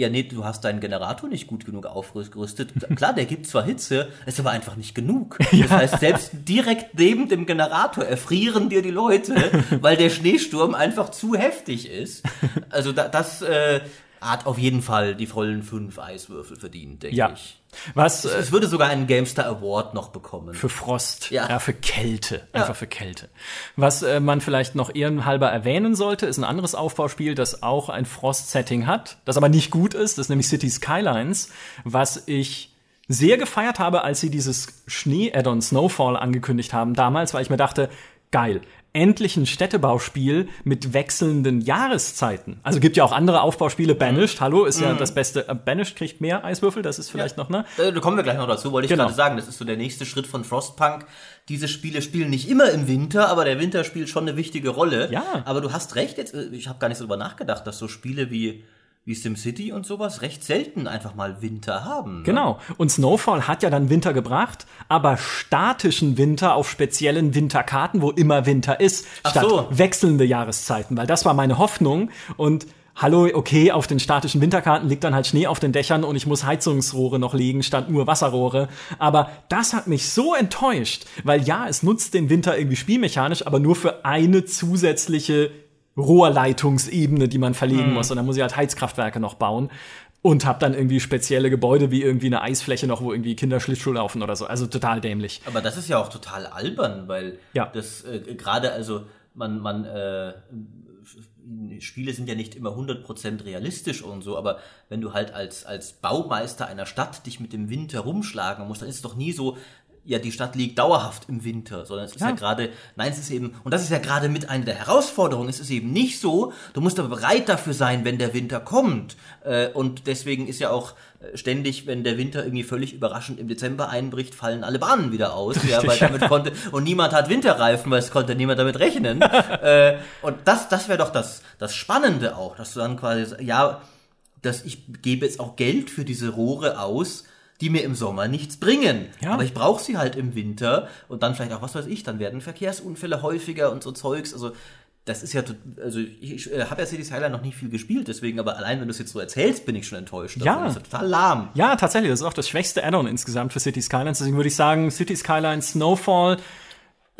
ja, nee, du hast deinen Generator nicht gut genug aufgerüstet. Klar, der gibt zwar Hitze, ist aber einfach nicht genug. Das heißt, selbst direkt neben dem Generator erfrieren dir die Leute, weil der Schneesturm einfach zu heftig ist. Also da, das äh, hat auf jeden Fall die vollen fünf Eiswürfel verdient, denke Ja. ich. Was äh, Es würde sogar einen GameStar Award noch bekommen. für Frost, ja. Ja. für Kälte, einfach Ja. für Kälte. Was äh, man vielleicht noch ehrenhalber erwähnen sollte, ist ein anderes Aufbauspiel, das auch ein Frost-Setting hat, das aber nicht gut ist, das ist nämlich City Skylines, was ich sehr gefeiert habe, als sie dieses Schnee-Add-on Snowfall angekündigt haben damals, weil ich mir dachte, geil, endlich ein Städtebauspiel mit wechselnden Jahreszeiten. Also gibt ja auch andere Aufbauspiele. Banished, hallo, ist ja das beste. Äh, Banished kriegt mehr Eiswürfel, das ist vielleicht noch, ne? Äh, Da kommen wir gleich noch dazu, wollte ich Genau. gerade sagen. Das ist so der nächste Schritt von Frostpunk. Diese Spiele spielen nicht immer im Winter, aber der Winter spielt schon eine wichtige Rolle. Ja. Aber du hast recht, jetzt, äh, ich habe gar nicht so drüber nachgedacht, dass so Spiele wie, wie SimCity und sowas recht selten einfach mal Winter haben. Ne? Genau. Und Snowfall hat ja dann Winter gebracht, aber statischen Winter auf speziellen Winterkarten, wo immer Winter ist, Ach statt so. wechselnde Jahreszeiten. Weil das war meine Hoffnung. Und hallo, okay, auf den statischen Winterkarten liegt dann halt Schnee auf den Dächern und ich muss Heizungsrohre noch legen, statt nur Wasserrohre. Aber das hat mich so enttäuscht, weil ja, es nutzt den Winter irgendwie spielmechanisch, aber nur für eine zusätzliche Rohrleitungsebene, die man verlegen muss. Und dann muss ich halt Heizkraftwerke noch bauen. Und hab dann irgendwie spezielle Gebäude wie irgendwie eine Eisfläche noch, wo irgendwie Kinder Schlittschuh laufen oder so. Also total dämlich. Aber das ist ja auch total albern, weil Ja. das äh, gerade, also man, man, äh, Spiele sind ja nicht immer 100% realistisch und so, aber wenn du halt als, als Baumeister einer Stadt dich mit dem Winter rumschlagen musst, dann ist es doch nie so, ja, die Stadt liegt dauerhaft im Winter, sondern es ist ja, Ja. gerade, nein, es ist eben, und das ist ja gerade mit einer der Herausforderungen, es ist eben nicht so, du musst aber bereit dafür sein, wenn der Winter kommt. Äh, und deswegen ist ja auch äh, ständig, wenn der Winter irgendwie völlig überraschend im Dezember einbricht, fallen alle Bahnen wieder aus, ja, weil damit konnte, und niemand hat Winterreifen, weil es konnte niemand damit rechnen. äh, und das, das wäre doch das, das Spannende auch, dass du dann quasi, ja, dass ich gebe jetzt auch Geld für diese Rohre aus, die mir im Sommer nichts bringen. Ja. Aber ich brauche sie halt im Winter und dann vielleicht auch, was weiß ich, dann werden Verkehrsunfälle häufiger und so Zeugs. Also das ist ja, also ich, ich äh, habe ja City Skyline noch nicht viel gespielt, deswegen, aber allein wenn du es jetzt so erzählst, bin ich schon enttäuscht. Ja. Das ist total lahm. Ja, tatsächlich, das ist auch das schwächste Add-on insgesamt für City Skylines. Deswegen würde ich sagen, City Skylines Snowfall.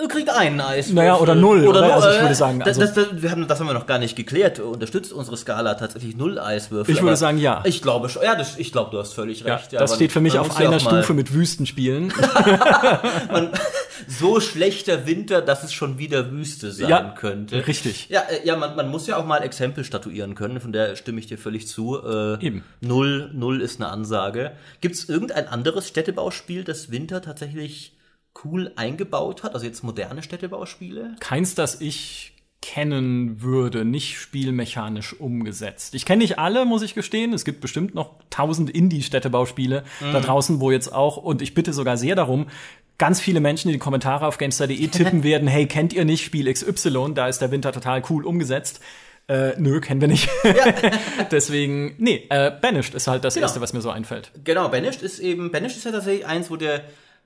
Du kriegst einen Eis. Naja, oder null, oder? null, Also ich würde sagen, das, also- das, wir haben, das haben wir noch gar nicht geklärt. Unterstützt unsere Skala tatsächlich null Eiswürfel? Ich würde sagen, ja. Ich glaube schon. Ja, das, ich glaube, du hast völlig Ja, recht. Ja, das steht für mich auf einer Stufe mit Wüstenspielen. man, so schlechter Winter, dass es schon wieder Wüste sein Ja, könnte. richtig. Ja, äh, ja man, man muss ja auch mal Exempel statuieren können, von der stimme ich dir völlig zu. Äh, Eben. Null, null ist eine Ansage. Gibt es irgendein anderes Städtebauspiel, das Winter tatsächlich cool eingebaut hat? Also jetzt moderne Städtebauspiele? Keins, das ich kennen würde, nicht spielmechanisch umgesetzt. Ich kenne nicht alle, muss ich gestehen. Es gibt bestimmt noch tausend Indie-Städtebauspiele da draußen, wo jetzt auch, und ich bitte sogar sehr darum, ganz viele Menschen in die Kommentare auf GameStar.de tippen werden, hey, kennt ihr nicht Spiel XY? Da ist der Winter total cool umgesetzt. Äh, nö, kennen wir nicht. Deswegen, nee, äh, Banished ist halt das Genau. Erste, was mir so einfällt. Genau, Banished ist eben, Banished ist ja tatsächlich eins, wo der,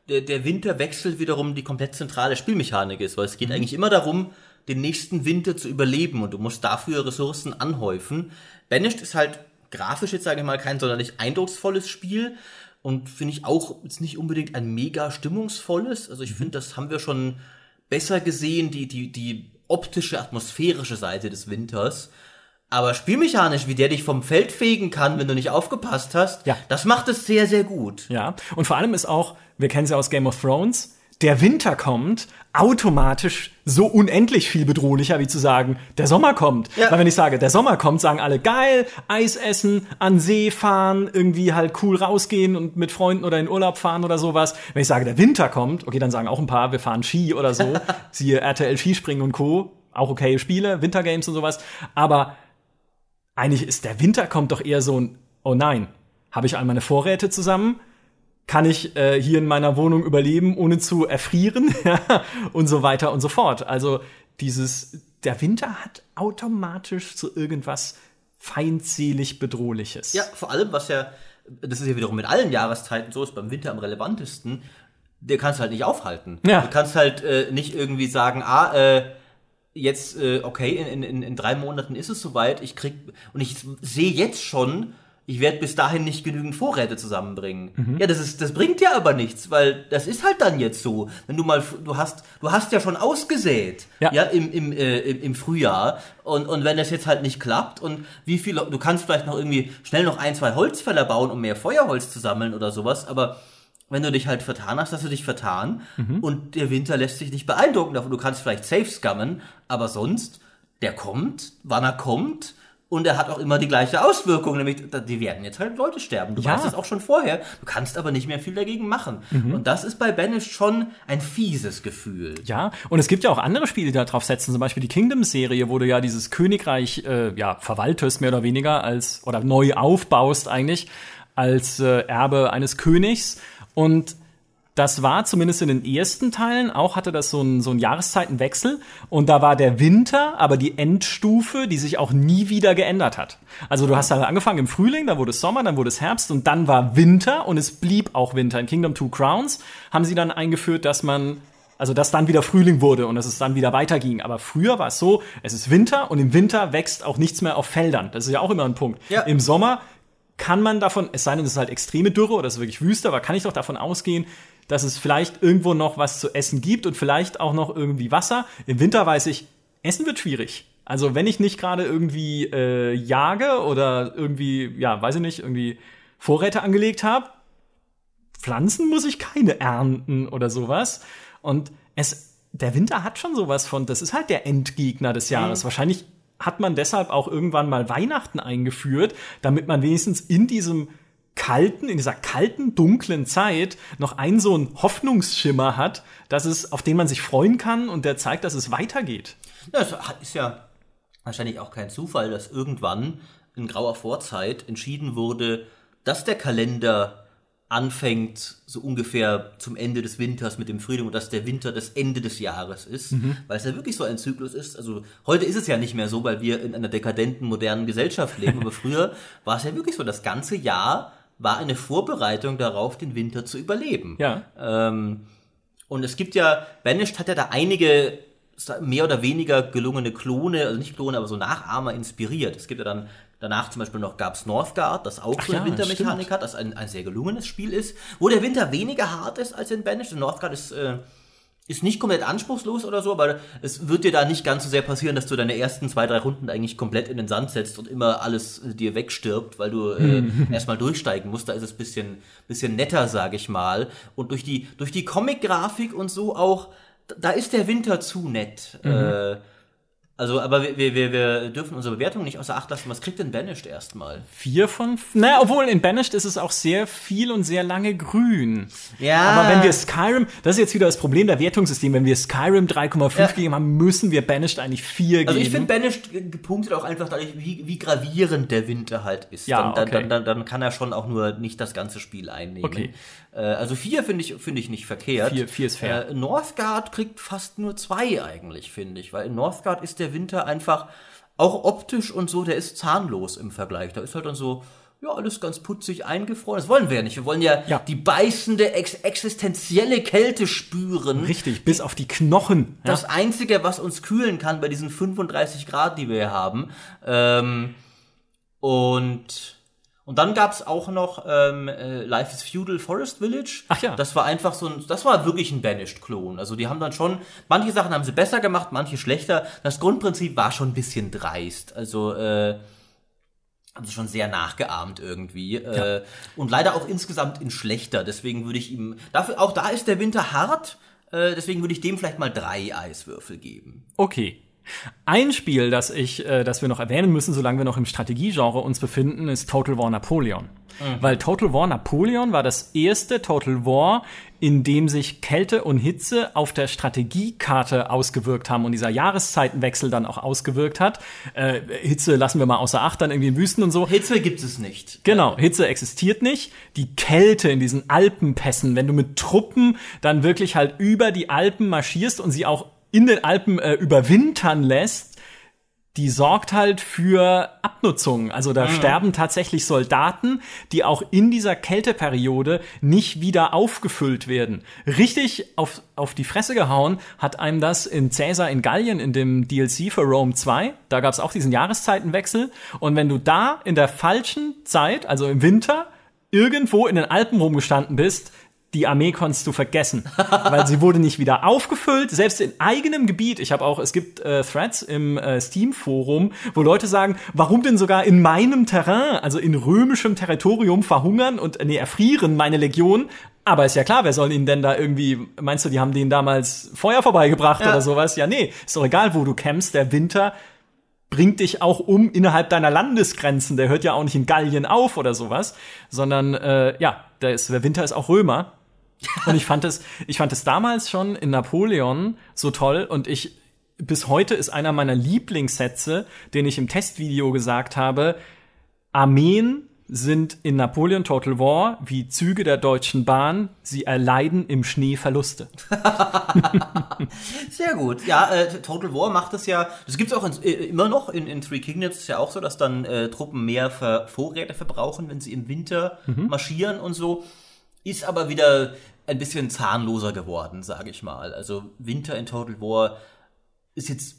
der, der Winterwechsel wiederum die komplett zentrale Spielmechanik ist, weil es geht eigentlich immer darum, den nächsten Winter zu überleben und du musst dafür Ressourcen anhäufen. Banished ist halt grafisch jetzt, sage ich mal, kein sonderlich eindrucksvolles Spiel und finde ich auch jetzt nicht unbedingt ein mega stimmungsvolles. Also ich finde, das haben wir schon besser gesehen, die, die, die optische, atmosphärische Seite des Winters. Aber spielmechanisch, wie der dich vom Feld fegen kann, wenn du nicht aufgepasst hast, Ja. das macht es sehr, sehr gut. Ja, und vor allem ist auch, wir kennen es ja aus Game of Thrones, der Winter kommt automatisch so unendlich viel bedrohlicher, wie zu sagen, der Sommer kommt. Ja. Weil wenn ich sage, der Sommer kommt, sagen alle, geil, Eis essen, an See fahren, irgendwie halt cool rausgehen und mit Freunden oder in Urlaub fahren oder sowas. Wenn ich sage, der Winter kommt, okay, dann sagen auch ein paar, wir fahren Ski oder so. Siehe RTL Skispringen und Co. Auch okay Spiele, Wintergames und sowas. Aber eigentlich ist der Winter kommt doch eher so ein, oh nein, habe ich all meine Vorräte zusammen? Kann ich äh, hier in meiner Wohnung überleben, ohne zu erfrieren? Und so weiter und so fort. Also dieses, der Winter hat automatisch so irgendwas feindselig Bedrohliches. Ja, vor allem, was ja, das ist ja wiederum mit allen Jahreszeiten so, ist beim Winter am relevantesten, der kannst du halt nicht aufhalten. Ja. Du kannst halt äh, nicht irgendwie sagen, ah, äh, jetzt, äh, okay, in, in, in drei Monaten ist es soweit, ich krieg, und ich sehe jetzt schon, ich werde bis dahin nicht genügend Vorräte zusammenbringen. Mhm. Ja, das ist, das bringt ja aber nichts, weil das ist halt dann jetzt so. Wenn du mal, du hast, du hast ja schon ausgesät, Ja. ja im, im, äh, im, im Frühjahr. Und, und wenn das jetzt halt nicht klappt und wie viel, du kannst vielleicht noch irgendwie schnell noch ein, zwei Holzfäller bauen, um mehr Feuerholz zu sammeln oder sowas, aber wenn du dich halt vertan hast, hast du dich vertan und der Winter lässt sich nicht beeindrucken davon. Du kannst vielleicht safe scammen, aber sonst, der kommt, wann er kommt Und er hat auch immer die gleiche Auswirkung, nämlich die werden jetzt halt Leute sterben. Du Ja. weißt es auch schon vorher. Du kannst aber nicht mehr viel dagegen machen. Mhm. Und das ist bei Banished schon ein fieses Gefühl. Ja, und es gibt ja auch andere Spiele, die da drauf setzen, zum Beispiel die Kingdom-Serie, wo du ja dieses Königreich äh, ja, verwaltest, mehr oder weniger, als oder neu aufbaust eigentlich, als äh, Erbe eines Königs. Und das war zumindest in den ersten Teilen auch, hatte das so einen so einen Jahreszeitenwechsel. Und da war der Winter, aber die Endstufe, die sich auch nie wieder geändert hat. Also du hast halt angefangen im Frühling, dann wurde es Sommer, dann wurde es Herbst und dann war Winter und es blieb auch Winter. In Kingdom Two Crowns haben sie dann eingeführt, dass man also dass dann wieder Frühling wurde und dass es dann wieder weiterging. Aber früher war es so, es ist Winter und im Winter wächst auch nichts mehr auf Feldern. Das ist ja auch immer ein Punkt. Ja. Im Sommer kann man davon, es sei denn, es ist halt extreme Dürre oder es ist wirklich Wüste, aber kann ich doch davon ausgehen, dass es vielleicht irgendwo noch was zu essen gibt und vielleicht auch noch irgendwie Wasser. Im Winter weiß ich, Essen wird schwierig. Also wenn ich nicht gerade irgendwie äh, jage oder irgendwie, ja, weiß ich nicht, irgendwie Vorräte angelegt habe, Pflanzen muss ich keine ernten oder sowas. Und es, der Winter hat schon sowas von, das ist halt der Endgegner des Jahres. Wahrscheinlich hat man deshalb auch irgendwann mal Weihnachten eingeführt, damit man wenigstens in diesem kalten, in dieser kalten, dunklen Zeit noch einen so einen Hoffnungsschimmer hat, dass es, auf den man sich freuen kann und der zeigt, dass es weitergeht. Das ist ja wahrscheinlich auch kein Zufall, dass irgendwann in grauer Vorzeit entschieden wurde, dass der Kalender anfängt so ungefähr zum Ende des Winters mit dem Frühling und dass der Winter das Ende des Jahres ist, weil es ja wirklich so ein Zyklus ist. Also heute ist es ja nicht mehr so, weil wir in einer dekadenten modernen Gesellschaft leben, aber früher war es ja wirklich so, das ganze Jahr war eine Vorbereitung darauf, den Winter zu überleben. Ja. Ähm, und es gibt ja, Banished hat ja da einige mehr oder weniger gelungene Klone, also nicht Klone, aber so Nachahmer inspiriert. Es gibt ja dann danach zum Beispiel noch gab's Northgard, das auch so eine ja, Wintermechanik hat, das ein, ein sehr gelungenes Spiel ist, wo der Winter weniger hart ist als in Banished. In Northgard ist, äh, ist nicht komplett anspruchslos oder so, aber es wird dir da nicht ganz so sehr passieren, dass du deine ersten zwei, drei Runden eigentlich komplett in den Sand setzt und immer alles äh, dir wegstirbt, weil du äh, erstmal durchsteigen musst. Da ist es ein bisschen, bisschen netter, sage ich mal. Und durch die, durch die Comic-Grafik und so auch, da ist der Winter zu nett. Äh, also, aber wir, wir, wir, wir dürfen unsere Bewertung nicht außer Acht lassen. Was kriegt denn Banished erstmal? Vier von, f- naja, obwohl in Banished ist es auch sehr viel und sehr lange grün. Ja. Aber wenn wir Skyrim, das ist jetzt wieder das Problem der Wertungssystem, wenn wir Skyrim 3,5 Ja. gegeben haben, müssen wir Banished eigentlich 4 geben. Also ich finde Banished ge- gepunktet auch einfach dadurch, wie, wie gravierend der Winter halt ist. Ja, dann, dann, okay. dann, dann, dann kann er schon auch nur nicht das ganze Spiel einnehmen. Okay. Äh, also vier finde ich, finde ich nicht verkehrt. Vier- vier ist fair. Äh, Northgard kriegt fast nur zwei eigentlich, finde ich. Weil in Northgard ist der Winter einfach auch optisch und so, der ist zahnlos im Vergleich. Da ist halt dann so, ja, alles ganz putzig eingefroren. Das wollen wir ja nicht. Wir wollen ja, Ja. die beißende, ex existenzielle Kälte spüren. Richtig, bis auf die Knochen. Ja. Das Einzige, was uns kühlen kann bei diesen 35 Grad, die wir hier haben. Ähm, und, und dann gab's auch noch ähm, äh, Life is Feudal Forest Village. Ach ja. Das war einfach so ein, das war wirklich ein Banished-Klon. Also die haben dann schon, manche Sachen haben sie besser gemacht, manche schlechter. Das Grundprinzip war schon ein bisschen dreist. Also, äh, haben sie schon sehr nachgeahmt irgendwie. Äh, und leider auch insgesamt in schlechter. Deswegen würde ich ihm, dafür, auch da ist der Winter hart. Äh, deswegen würde ich dem vielleicht mal drei Eiswürfel geben. Okay. Ein Spiel, das ich, äh, das wir noch erwähnen müssen, solange wir noch im Strategiegenre uns befinden, ist Total War Napoleon. Weil Total War Napoleon war das erste Total War, in dem sich Kälte und Hitze auf der Strategiekarte ausgewirkt haben und dieser Jahreszeitenwechsel dann auch ausgewirkt hat. Äh, Hitze lassen wir mal außer Acht, dann irgendwie in Wüsten und so. Hitze gibt es nicht. Genau, Hitze existiert nicht. Die Kälte in diesen Alpenpässen, wenn du mit Truppen dann wirklich halt über die Alpen marschierst und sie auch in den Alpen äh, überwintern lässt, die sorgt halt für Abnutzung. Also da sterben tatsächlich Soldaten, die auch in dieser Kälteperiode nicht wieder aufgefüllt werden. Richtig auf, auf die Fresse gehauen hat einem das in Caesar in Gallien in dem DLC für Rome 2. Da gab es auch diesen Jahreszeitenwechsel. Und wenn du da in der falschen Zeit, also im Winter, irgendwo in den Alpen rumgestanden bist, die Armee konntest du vergessen, weil sie wurde nicht wieder aufgefüllt, selbst in eigenem Gebiet. Ich habe auch, es gibt äh, Threads im äh, Steam-Forum, wo Leute sagen, warum denn sogar in meinem Terrain, also in römischem Territorium verhungern und äh, nee, erfrieren meine Legion. Aber ist ja klar, wer soll ihnen denn da irgendwie, meinst du, die haben denen damals Feuer vorbeigebracht Ja. oder sowas? Ja, nee, ist doch egal, wo du campst, der Winter bringt dich auch um innerhalb deiner Landesgrenzen. Der hört ja auch nicht in Gallien auf oder sowas, sondern äh, ja, der, ist, der Winter ist auch Römer. Und ich fand es, ich fand es damals schon in Napoleon so toll und ich bis heute ist einer meiner Lieblingssätze, den ich im Testvideo gesagt habe. Armeen sind in Napoleon Total War wie Züge der Deutschen Bahn. Sie erleiden im Schnee Verluste. Sehr gut. Ja, äh, Total War macht es ja, das gibt's auch in, äh, immer noch in, in Three Kingdoms, ist ja auch so, dass dann äh, Truppen mehr Ver Vorräte verbrauchen, wenn sie im Winter Mhm. marschieren und so. Ist aber wieder ein bisschen zahnloser geworden, sage ich mal. Also Winter in Total War ist jetzt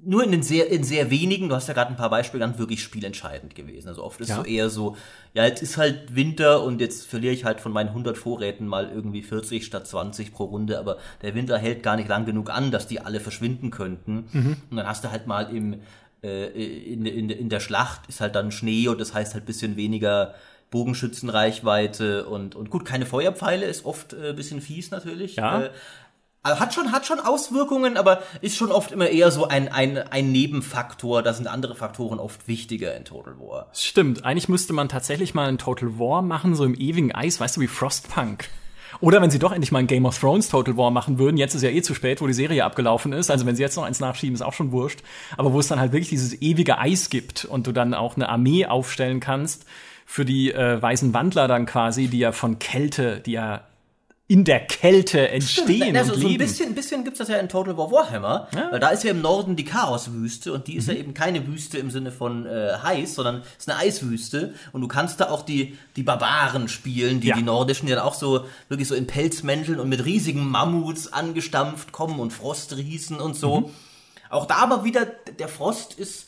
nur in den sehr, in sehr wenigen, du hast ja gerade ein paar Beispiele genannt, wirklich spielentscheidend gewesen. Also oft ist Ja. so eher so, ja, jetzt ist halt Winter und jetzt verliere ich halt von meinen 100 Vorräten mal irgendwie 40 statt 20 pro Runde, aber der Winter hält gar nicht lang genug an, dass die alle verschwinden könnten. Und dann hast du halt mal im, äh, in, in, in der Schlacht ist halt dann Schnee und das heißt halt bisschen weniger Bogenschützenreichweite und, und gut, keine Feuerpfeile ist oft äh, bisschen fies natürlich. Ja. Äh, hat schon, hat schon Auswirkungen, aber ist schon oft immer eher so ein, ein, ein Nebenfaktor. Da sind andere Faktoren oft wichtiger in Total War. Stimmt, eigentlich müsste man tatsächlich mal ein Total War machen, so im ewigen Eis, weißt du, wie Frostpunk. Oder wenn sie doch endlich mal ein Game of Thrones Total War machen würden, jetzt ist ja eh zu spät, wo die Serie abgelaufen ist, also wenn sie jetzt noch eins nachschieben, ist auch schon wurscht, aber wo es dann halt wirklich dieses ewige Eis gibt und du dann auch eine Armee aufstellen kannst für die äh, weißen Wandler dann quasi, die ja von Kälte, die ja in der Kälte entstehen also, und so ein bisschen, bisschen gibt's das ja in Total War Warhammer, weil da ist ja im Norden die Chaoswüste und die ist ja Mhm. eben keine Wüste im Sinne von äh, heiß, sondern ist eine Eiswüste und du kannst da auch die, die Barbaren spielen, die, Ja. die nordischen, die dann auch so wirklich so in Pelzmänteln und mit riesigen Mammuts angestampft kommen und Frostriesen und so. Mhm. Auch da aber wieder, der Frost ist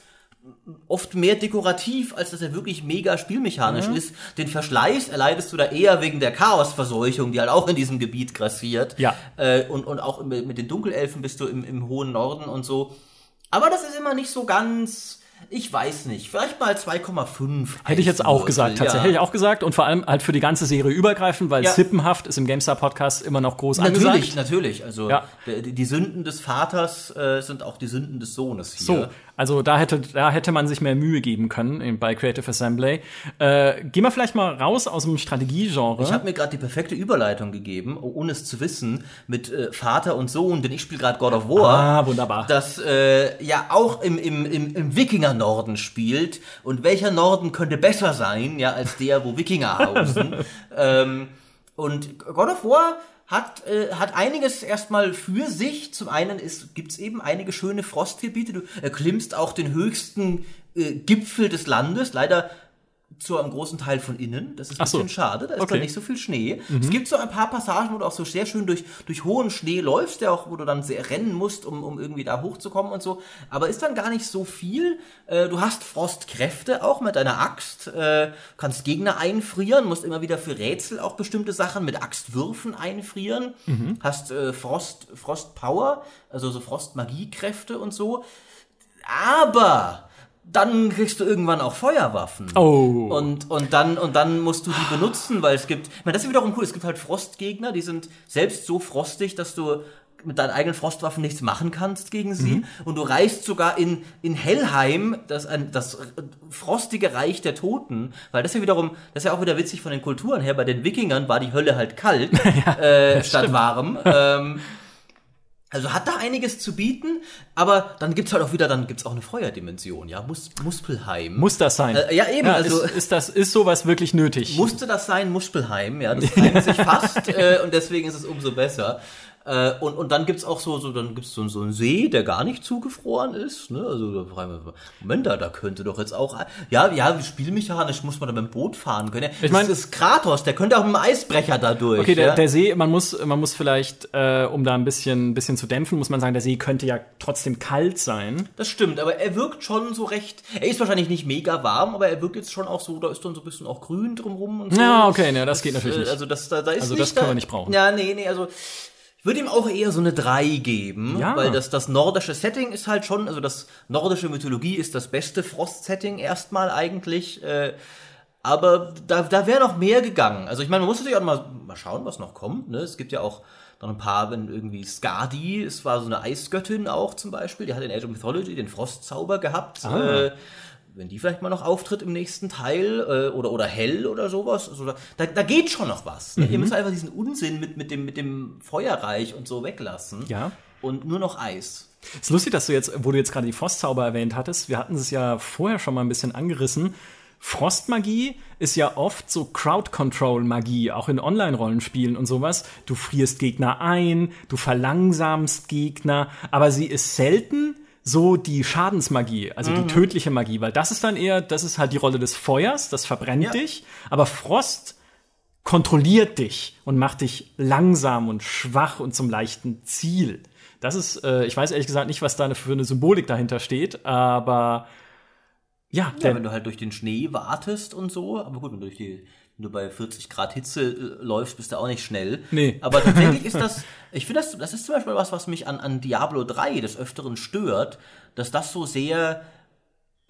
oft mehr dekorativ, als dass er wirklich mega spielmechanisch Mhm. ist. Den Verschleiß erleidest du da eher wegen der Chaosverseuchung, die halt auch in diesem Gebiet grassiert. Ja. Äh, und, und auch mit, mit den Dunkelelfen bist du im, im hohen Norden und so. Aber das ist immer nicht so ganz, ich weiß nicht, vielleicht mal 2,5. Hätte ich jetzt auch gesagt, tatsächlich hätte ich ja. auch gesagt und vor allem halt für die ganze Serie übergreifend, weil Ja. Sippenhaft ist im GameStar Podcast immer noch groß Natürlich, angesagt. natürlich. Also Ja. die, die Sünden des Vaters äh, sind auch die Sünden des Sohnes hier. So, also da hätte, da hätte man sich mehr Mühe geben können bei Creative Assembly. Äh, gehen wir vielleicht mal raus aus dem Strategiegenre. Ich habe mir gerade die perfekte Überleitung gegeben, oh- ohne es zu wissen, mit äh, Vater und Sohn, denn ich spiele gerade God of War. ah, wunderbar. das äh, ja auch im, im, im, im Wikinger-Norden spielt. Und welcher Norden könnte besser sein, ja, als der, wo Wikinger hausen? ähm, und God of War hat, äh, hat einiges erstmal für sich. Zum einen gibt es eben einige schöne Frostgebiete. Du erklimmst auch den höchsten äh, Gipfel des Landes. Leider zu einem großen Teil von innen. Das ist ein so. bisschen schade, da ist Okay. da nicht so viel Schnee. Es gibt so ein paar Passagen, wo du auch so sehr schön durch, durch hohen Schnee läufst, der auch, wo du dann sehr rennen musst, um, um irgendwie da hochzukommen und so. Aber ist dann gar nicht so viel. Äh, du hast Frostkräfte auch mit deiner Axt, äh, kannst Gegner einfrieren, musst immer wieder für Rätsel auch bestimmte Sachen mit Axtwürfen einfrieren. Hast äh, Frost, Frostpower, also so Frostmagiekräfte und so. Aber dann kriegst du irgendwann auch Feuerwaffen. Oh. Und, und, dann, und dann musst du die benutzen, weil es gibt, ich meine, das ist wiederum cool, es gibt halt Frostgegner, die sind selbst so frostig, dass du mit deinen eigenen Frostwaffen nichts machen kannst gegen sie. Und du reist sogar in, in Hellheim, das, ein, das frostige Reich der Toten, weil das ist ja wiederum, das ist ja auch wieder witzig von den Kulturen her, bei den Wikingern war die Hölle halt kalt, äh, statt warm. ähm, also hat da einiges zu bieten, aber dann gibt's halt auch wieder, dann gibt's auch eine Feuerdimension, ja, Mus Muspelheim. Muss das sein? Äh, ja, eben, also- ist, ist das ist sowas wirklich nötig? Musste das sein, Muspelheim, ja, das reimt sich fast äh, und deswegen ist es umso besser. Äh, und, und dann gibt's auch so, so dann gibt's so, so einen See, der gar nicht zugefroren ist. Ne? Also da Moment, da, da könnte doch jetzt auch. Ja, ja, spielmechanisch muss man da mit dem Boot fahren können. Ich mein- das ist Kratos, der könnte auch mit dem Eisbrecher da durch. Okay, der, ja? der See, man muss, man muss vielleicht, äh, um da ein bisschen, bisschen zu dämpfen, muss man sagen, der See könnte ja trotzdem kalt sein. Das stimmt, aber er wirkt schon so recht. Er ist wahrscheinlich nicht mega warm, aber er wirkt jetzt schon auch so, da ist dann so ein bisschen auch grün drumrum und so. Ja, okay, ne, das geht natürlich äh, nicht. Also das, da, da ist Also nicht das können da, wir nicht brauchen. Ja, nee, nee, also ich würde ihm auch eher so eine 3 geben, Ja. weil das, das nordische Setting ist halt schon, also das nordische Mythologie ist das beste Frost-Setting erstmal eigentlich. Äh, aber da, da wäre noch mehr gegangen. Also ich meine, man muss natürlich auch mal, mal schauen, was noch kommt. Ne? Es gibt ja auch Dann ein paar, wenn irgendwie Skadi, es war so eine Eisgöttin auch zum Beispiel, die hat in Age of Mythology den Frostzauber gehabt. Ah. Äh, wenn die vielleicht mal noch auftritt im nächsten Teil äh, oder, oder Hell oder sowas, also da, da, geht schon noch was. Ne? Ihr müsst einfach diesen Unsinn mit, mit, dem, mit dem Feuerreich und so weglassen. Ja. Und nur noch Eis. Es ist lustig, dass du jetzt, wo du jetzt gerade die Frostzauber erwähnt hattest, wir hatten es ja vorher schon mal ein bisschen angerissen. Frostmagie ist ja oft so Crowd-Control-Magie, auch in Online-Rollenspielen und sowas. Du frierst Gegner ein, du verlangsamst Gegner, aber sie ist selten so die Schadensmagie, also die tödliche Magie, weil das ist dann eher, das ist halt die Rolle des Feuers, das verbrennt Ja. dich, aber Frost kontrolliert dich und macht dich langsam und schwach und zum leichten Ziel. Das ist, äh, ich weiß ehrlich gesagt nicht, was da für eine Symbolik dahinter steht, aber ja, Ja, wenn du halt durch den Schnee wartest und so, aber gut, wenn du durch die wenn du bei 40 Grad Hitze äh, läufst, bist du auch nicht schnell. Nee. Aber tatsächlich ist das, ich finde das, das ist zum Beispiel was, was mich an, an Diablo 3 des Öfteren stört, dass das so sehr,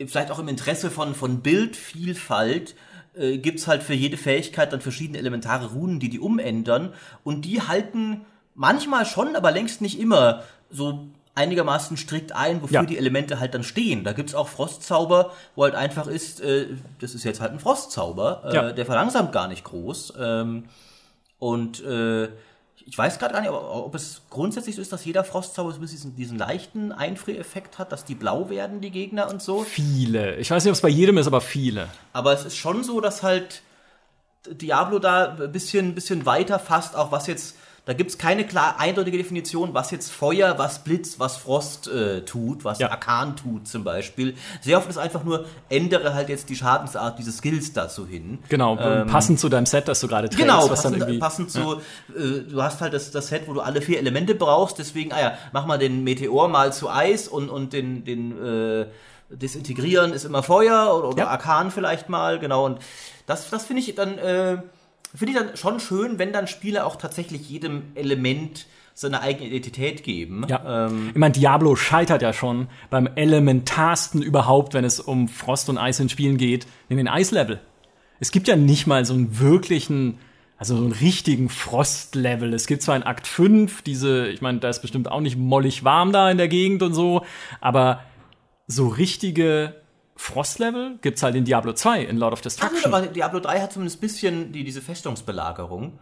vielleicht auch im Interesse von, von Bildvielfalt, äh, gibt's halt für jede Fähigkeit dann verschiedene elementare Runen, die die umändern. Und die halten manchmal schon, aber längst nicht immer so einigermaßen strikt ein, wofür Ja. die Elemente halt dann stehen. Da gibt's auch Frostzauber, wo halt einfach ist, äh, das ist jetzt halt ein Frostzauber, äh, Ja. der verlangsamt gar nicht groß. Ähm, und äh, ich weiß gerade gar nicht, ob, ob es grundsätzlich so ist, dass jeder Frostzauber so ein bisschen diesen, diesen leichten Einfriereffekt hat, dass die blau werden, die Gegner und so. viele. Ich weiß nicht, ob es bei jedem ist, aber viele. Aber es ist schon so, dass halt Diablo da ein bisschen, bisschen weiter fasst, auch was jetzt, da gibt's keine klar eindeutige Definition, was jetzt Feuer, was Blitz, was Frost äh, tut, was Ja. Arkan tut zum Beispiel. Sehr oft ist einfach nur, ändere halt jetzt die Schadensart dieses Skills dazu hin. Genau, passend zu deinem Set, das du gerade trägst, Genau, passend, passend zu, äh, du hast halt das, das Set, wo du alle vier Elemente brauchst, deswegen, ah ja, mach mal den Meteor mal zu Eis und, und den, den äh, Desintegrieren ist immer Feuer oder, oder Ja. Arkan vielleicht mal, genau. Und das, das finde ich dann, äh, finde ich dann schon schön, wenn dann Spiele auch tatsächlich jedem Element seine eigene Identität geben. Ja. Ähm, ich meine, Diablo scheitert ja schon beim elementarsten überhaupt, wenn es um Frost und Eis in Spielen geht, in den Eislevel. Es gibt ja nicht mal so einen wirklichen, also so einen richtigen Frostlevel. Es gibt zwar in Akt 5 diese, ich meine, da ist bestimmt auch nicht mollig warm da in der Gegend und so, aber so richtige Frostlevel gibt's halt in Diablo 2, in Lord of ach, Destruction. aber Diablo 3 hat zumindest ein bisschen die, diese Festungsbelagerung.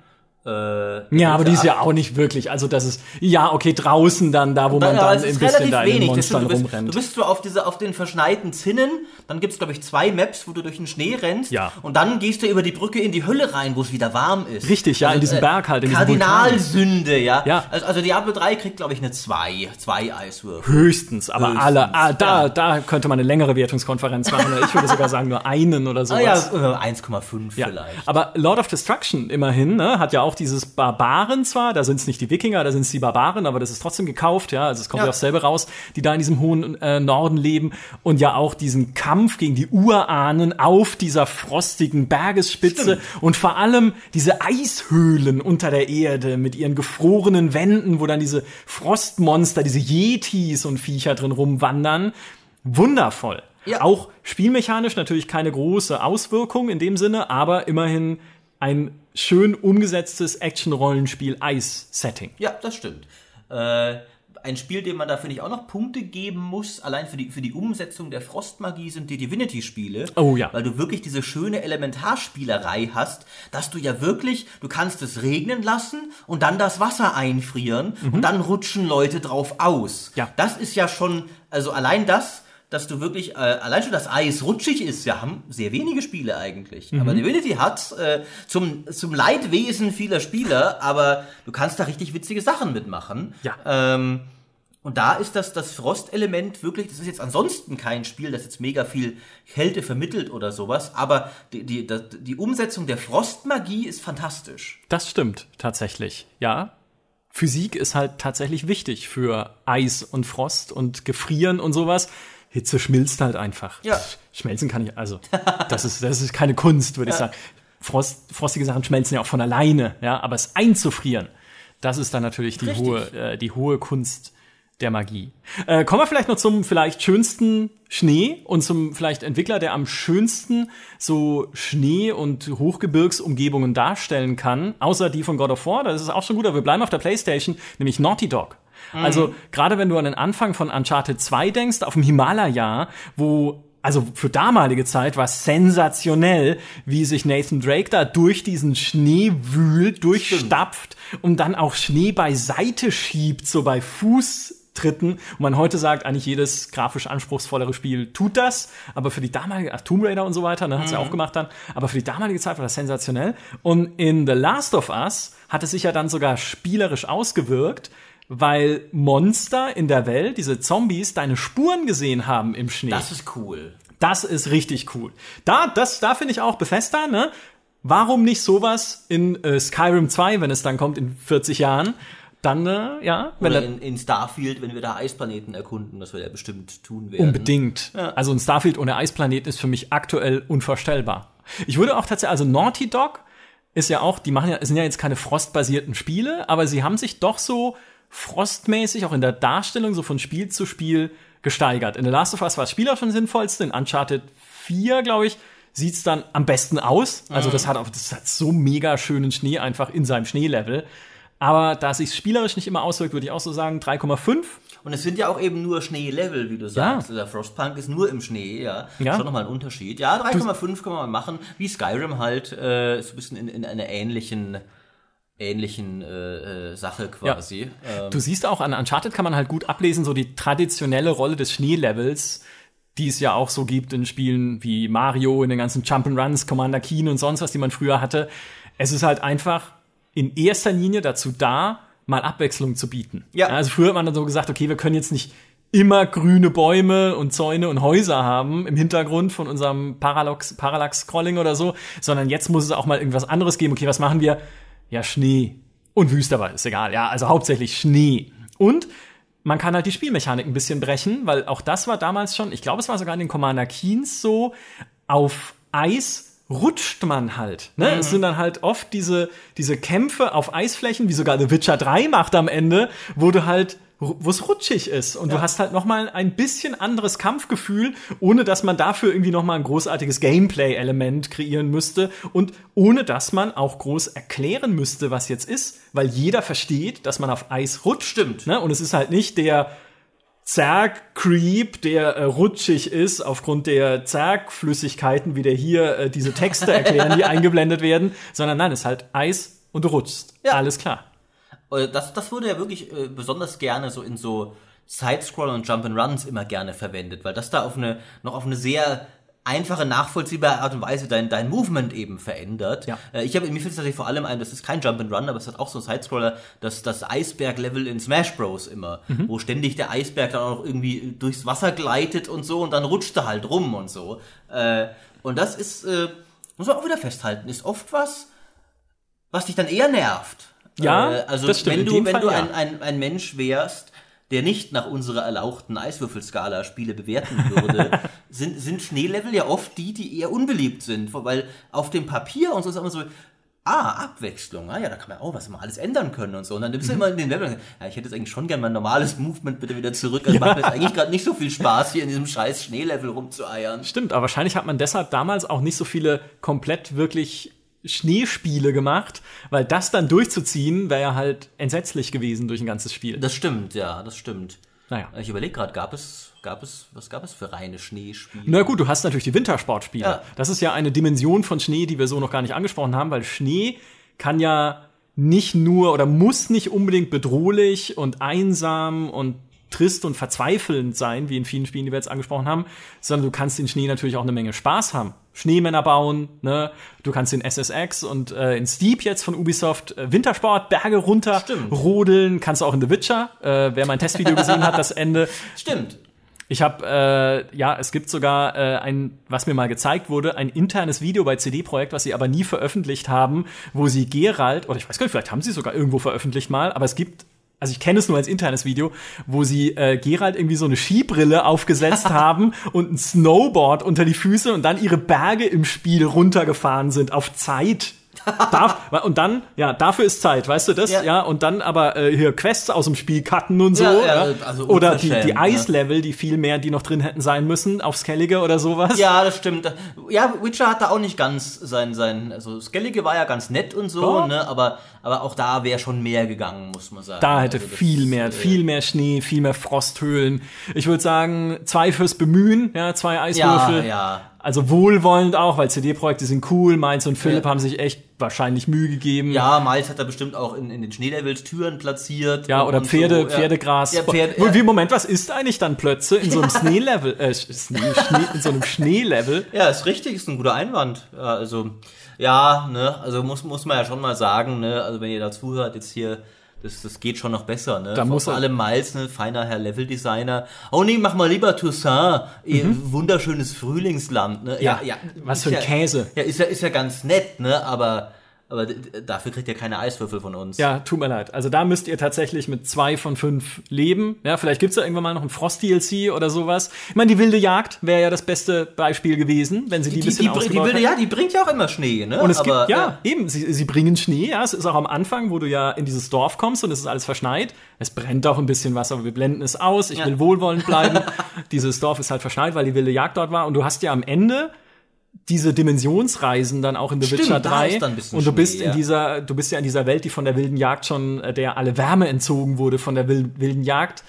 Äh, Ja, aber die ist ja auch nicht wirklich. Also das ist ja okay draußen dann da, wo man Ja, dann ein ist bisschen relativ da in den wenig. Das Monstern stimmt, du, bist, rumrennt. du bist so auf, diese, auf den verschneiten Zinnen, dann gibt's glaube ich, zwei Maps, wo du durch den Schnee rennst. Ja. Und dann gehst du über die Brücke in die Hölle rein, wo es wieder warm ist. Also, Richtig, ja, in diesem Berg halt, in Kardinalsünde, ja. Ja. Also, also Diablo 3 kriegt, glaube ich, eine 2. Zwei Eiswürfel. Höchstens, aber Höchstens, alle, ah, da, ja. da könnte man eine längere Wertungskonferenz machen. Ich würde sogar sagen nur einen oder Ah sowas. ja, äh, 1,5 Ja, vielleicht. aber Lord of Destruction immerhin, ne, hat ja auch dieses Barbaren zwar, da sind es nicht die Wikinger, da sind es die Barbaren, aber das ist trotzdem gekauft, ja, also es kommt ja, Ja. auch selber raus, die da in diesem hohen äh, Norden leben und ja auch diesen Kampf gegen die Urahnen auf dieser frostigen Bergesspitze und vor allem diese Eishöhlen unter der Erde mit ihren gefrorenen Wänden, wo dann diese Frostmonster, diese Yetis und Viecher drin rumwandern. Wundervoll. Ja. Auch spielmechanisch natürlich keine große Auswirkung in dem Sinne, aber immerhin ein schön umgesetztes Action-Rollenspiel-Eis-Setting. Ja, das stimmt. Äh, ein Spiel, dem man da, finde ich, auch noch Punkte geben muss, allein für die, für die Umsetzung der Frostmagie sind die Divinity-Spiele. Oh ja. Weil du wirklich diese schöne Elementarspielerei hast, dass du ja wirklich, du kannst es regnen lassen und dann das Wasser einfrieren und dann rutschen Leute drauf aus. Mhm. Ja. Das ist ja schon, also allein das, dass du wirklich, äh, allein schon das Eis rutschig ist, ja, haben sehr wenige Spiele eigentlich. Mhm. Aber Divinity hat's äh, zum, zum Leidwesen vieler Spieler, aber du kannst da richtig witzige Sachen mitmachen. Ja. Ähm, und da ist das, das Frostelement wirklich, das ist jetzt ansonsten kein Spiel, das jetzt mega viel Kälte vermittelt oder sowas, aber die, die, die Umsetzung der Frostmagie ist fantastisch. Das stimmt tatsächlich, ja. Physik ist halt tatsächlich wichtig für Eis und Frost und Gefrieren und sowas. Hitze schmilzt halt einfach. Ja. Schmelzen kann ich, also, das ist, das ist keine Kunst, würde ich sagen. Frost, frostige Sachen schmelzen ja auch von alleine, ja, aber es einzufrieren, das ist dann natürlich die Richtig. hohe, äh, die hohe Kunst der Magie. Äh, kommen wir vielleicht noch zum vielleicht schönsten Schnee und zum vielleicht Entwickler, der am schönsten so Schnee- und Hochgebirgsumgebungen darstellen kann, außer die von God of War. Das ist auch schon gut, aber wir bleiben auf der Playstation, nämlich Naughty Dog. Mhm. Also gerade wenn du an den Anfang von Uncharted 2 denkst, auf dem Himalaya, wo also für damalige Zeit war es sensationell, wie sich Nathan Drake da durch diesen Schnee wühlt, durchstapft und dann auch Schnee beiseite schiebt, so bei Fußtritten. Und man heute sagt, eigentlich jedes grafisch anspruchsvollere Spiel tut das, aber für die damalige, ach, Tomb Raider und so weiter, ne, hat's mhm. ja auch gemacht dann, aber für die damalige Zeit war das sensationell. Und in The Last of Us hat es sich ja dann sogar spielerisch ausgewirkt, weil Monster in der Welt, diese Zombies, deine Spuren gesehen haben im Schnee. Das ist cool. Das ist richtig cool. Da, das, da finde ich auch Bethesda, ne? Warum nicht sowas in äh, Skyrim 2, wenn es dann kommt in 40 Jahren? Dann, äh, ja. Wenn Oder in, in Starfield, wenn wir da Eisplaneten erkunden, das wir ja bestimmt tun werden. Unbedingt. Ja. Also ein Starfield ohne Eisplaneten ist für mich aktuell unvorstellbar. Ich würde auch tatsächlich, also Naughty Dog ist ja auch, die machen ja, sind ja jetzt keine frostbasierten Spiele, aber sie haben sich doch so frostmäßig auch in der Darstellung so von Spiel zu Spiel gesteigert. In The Last of Us war das Spiel auch schon sinnvollste. In Uncharted 4, glaube ich, sieht's dann am besten aus. Also mhm. das hat auch, das hat so mega schönen Schnee einfach in seinem Schneelevel. Aber da es sich spielerisch nicht immer auswirkt, würde ich auch so sagen 3,5. Und es sind ja auch eben nur Schneelevel, wie du sagst. Ja. Der Frostpunk ist nur im Schnee, ja. ja. Schon nochmal ein Unterschied. Ja, 3,5 kann man machen, wie Skyrim halt, äh, ist ein bisschen in, in einer ähnlichen ähnlichen äh, äh, Sache quasi. Ja. Ähm. Du siehst auch an Uncharted kann man halt gut ablesen, so die traditionelle Rolle des Schneelevels, die es ja auch so gibt in Spielen wie Mario, in den ganzen Jump'n'Runs, Commander Keen und sonst was, die man früher hatte. Es ist halt einfach in erster Linie dazu da, mal Abwechslung zu bieten. Ja. Also früher hat man dann so gesagt, okay, wir können jetzt nicht immer grüne Bäume und Zäune und Häuser haben im Hintergrund von unserem Parallax, Parallax Scrolling oder so, sondern jetzt muss es auch mal irgendwas anderes geben. Okay, was machen wir? Ja, Schnee und Wüste, aber ist egal. Ja, also hauptsächlich Schnee. Und man kann halt die Spielmechanik ein bisschen brechen, weil auch das war damals schon, ich glaube, es war sogar in den Commander Keens so, auf Eis rutscht man halt. Ne? Mhm. Es sind dann halt oft diese, diese Kämpfe auf Eisflächen, wie sogar The Witcher 3 macht am Ende, wo du halt wo es rutschig ist und ja. du hast halt noch mal ein bisschen anderes Kampfgefühl, ohne dass man dafür irgendwie noch mal ein großartiges Gameplay-Element kreieren müsste und ohne dass man auch groß erklären müsste, was jetzt ist, weil jeder versteht, dass man auf Eis rutscht. Stimmt. Ne? Und es ist halt nicht der Zerg-Creep, der äh, rutschig ist aufgrund der Zergflüssigkeiten, wie der hier äh, diese Texte erklären, die eingeblendet werden, sondern nein, es ist halt Eis und du rutschst. Ja. Alles klar. Äh, das, das wurde ja wirklich äh, besonders gerne so in so Sidescroller und Jump'n'Runs immer gerne verwendet, weil das da auf eine, noch auf eine sehr einfache, nachvollziehbare Art und Weise dein, dein Movement eben verändert. Ja. Äh, ich habe mir fällt es tatsächlich vor allem ein, das ist kein Jump'n'Run, aber es hat auch so ein Sidescroller, das, das Eisberg-Level in Smash Bros. immer, mhm. wo ständig der Eisberg dann auch irgendwie durchs Wasser gleitet und so und dann rutscht er halt rum und so. Äh, und das ist, äh, muss man auch wieder festhalten, ist oft was, was dich dann eher nervt. Ja, äh, also das stimmt. wenn du, wenn Fall, du ein, ein, ein Mensch wärst, der nicht nach unserer erlauchten Eiswürfelskala Spiele bewerten würde, sind, sind Schneelevel ja oft die, die eher unbeliebt sind. Weil auf dem Papier und so ist immer so, ah, Abwechslung, ah ja, da kann man auch was mal alles ändern können und so. Und dann nimmst du mhm. immer in den Level, ja, ich hätte jetzt eigentlich schon gerne mein normales Movement bitte wieder zurück. Das ja. macht mir jetzt eigentlich gerade nicht so viel Spaß, hier in diesem scheiß Schneelevel rumzueiern. Stimmt, aber wahrscheinlich hat man deshalb damals auch nicht so viele komplett wirklich Schneespiele gemacht, weil das dann durchzuziehen wäre ja halt entsetzlich gewesen durch ein ganzes Spiel. Das stimmt, ja, das stimmt. Naja. Ich überlege gerade, gab es, gab es, was gab es für reine Schneespiele? Na gut, du hast natürlich die Wintersportspiele. Ja. Das ist ja eine Dimension von Schnee, die wir so noch gar nicht angesprochen haben, weil Schnee kann ja nicht nur oder muss nicht unbedingt bedrohlich und einsam und trist und verzweifelnd sein, wie in vielen Spielen, die wir jetzt angesprochen haben, sondern du kannst in Schnee natürlich auch eine Menge Spaß haben. Schneemänner bauen, ne? Du kannst in SSX und äh, in Steep jetzt von Ubisoft äh, Wintersport, Berge runter, Stimmt. rodeln, kannst du auch in The Witcher. Äh, wer mein Testvideo gesehen hat, das Ende. Stimmt. Ich habe, äh, ja, es gibt sogar äh, ein, was mir mal gezeigt wurde, ein internes Video bei CD-Projekt, was sie aber nie veröffentlicht haben, wo sie Gerald, oder ich weiß gar nicht, vielleicht haben sie sogar irgendwo veröffentlicht mal, aber es gibt also ich kenne es nur als internes Video, wo sie äh, Gerald irgendwie so eine Skibrille aufgesetzt haben und ein Snowboard unter die Füße und dann ihre Berge im Spiel runtergefahren sind auf Zeit. Darf, und dann, ja, dafür ist Zeit, weißt du das? Ja, Ja. und dann aber äh, hier Quests aus dem Spiel cutten und so. Ja, Ja, ja, also oder die, die ja. Eislevel, die viel mehr, die noch drin hätten sein müssen, auf Skellige oder sowas. Ja, das stimmt. Ja, Witcher hat da auch nicht ganz sein, sein, also Skellige war ja ganz nett und so, Ja. ne, aber, aber auch da wäre schon mehr gegangen, muss man sagen. Da hätte Also viel mehr, äh, viel mehr Schnee, viel mehr Frosthöhlen. Ich würde sagen, zwei fürs Bemühen, ja, zwei Ja, Eiswürfel. ja. Also wohlwollend auch, weil CD-Projekte sind cool. Mainz und Philipp Ja. haben sich echt wahrscheinlich Mühe gegeben. Ja, Miles hat da bestimmt auch in, in den Schneelevels Türen platziert. Ja, oder Pferde, so. Pferdegras. Ja, Pferde, ja. Wie, Moment, was ist eigentlich dann plötzlich in so einem Schneelevel, äh, Schnee, Schnee, in so einem Schneelevel? Ja, ist richtig, ist ein guter Einwand. Ja, also, ja, ne, also muss, muss man ja schon mal sagen, ne, also wenn ihr da zuhört, jetzt hier, das, das geht schon noch besser, ne? Da muss Vor er- allem Miles, ne, feiner Herr Leveldesigner. Oh nee, mach mal lieber Toussaint, ihr wunderschönes Frühlingsland, ne? Mhm. Ja, was ist für ein ja, Käse. Ja, ist ja, ist ja ganz nett, ne, aber, aber dafür kriegt ihr keine Eiswürfel von uns. Ja, tut mir leid. Also da müsst ihr tatsächlich mit zwei von fünf leben. Ja, vielleicht gibt's da irgendwann mal noch ein Frost-DLC oder sowas. Ich meine, die wilde Jagd wäre ja das beste Beispiel gewesen, wenn sie die, Die, bisschen die, die, ausgebaut wilde, hätten. ja, die bringt ja auch immer Schnee, ne? Und es aber, gibt, ja, eben, sie, sie bringen Schnee, ja, es ist auch am Anfang, wo du ja in dieses Dorf kommst und es ist alles verschneit. Es brennt auch ein bisschen was, aber wir blenden es aus. Ich Ja. will wohlwollend bleiben. Dieses Dorf ist halt verschneit, weil die wilde Jagd dort war. Und du hast ja am Ende diese Dimensionsreisen dann auch in The Stimmt, Witcher da 3 ist dann ein bisschen und du bist Schnee, in ja. dieser du bist ja in dieser Welt, die von der wilden Jagd schon äh, der alle Wärme entzogen wurde von der wil- wilden Jagd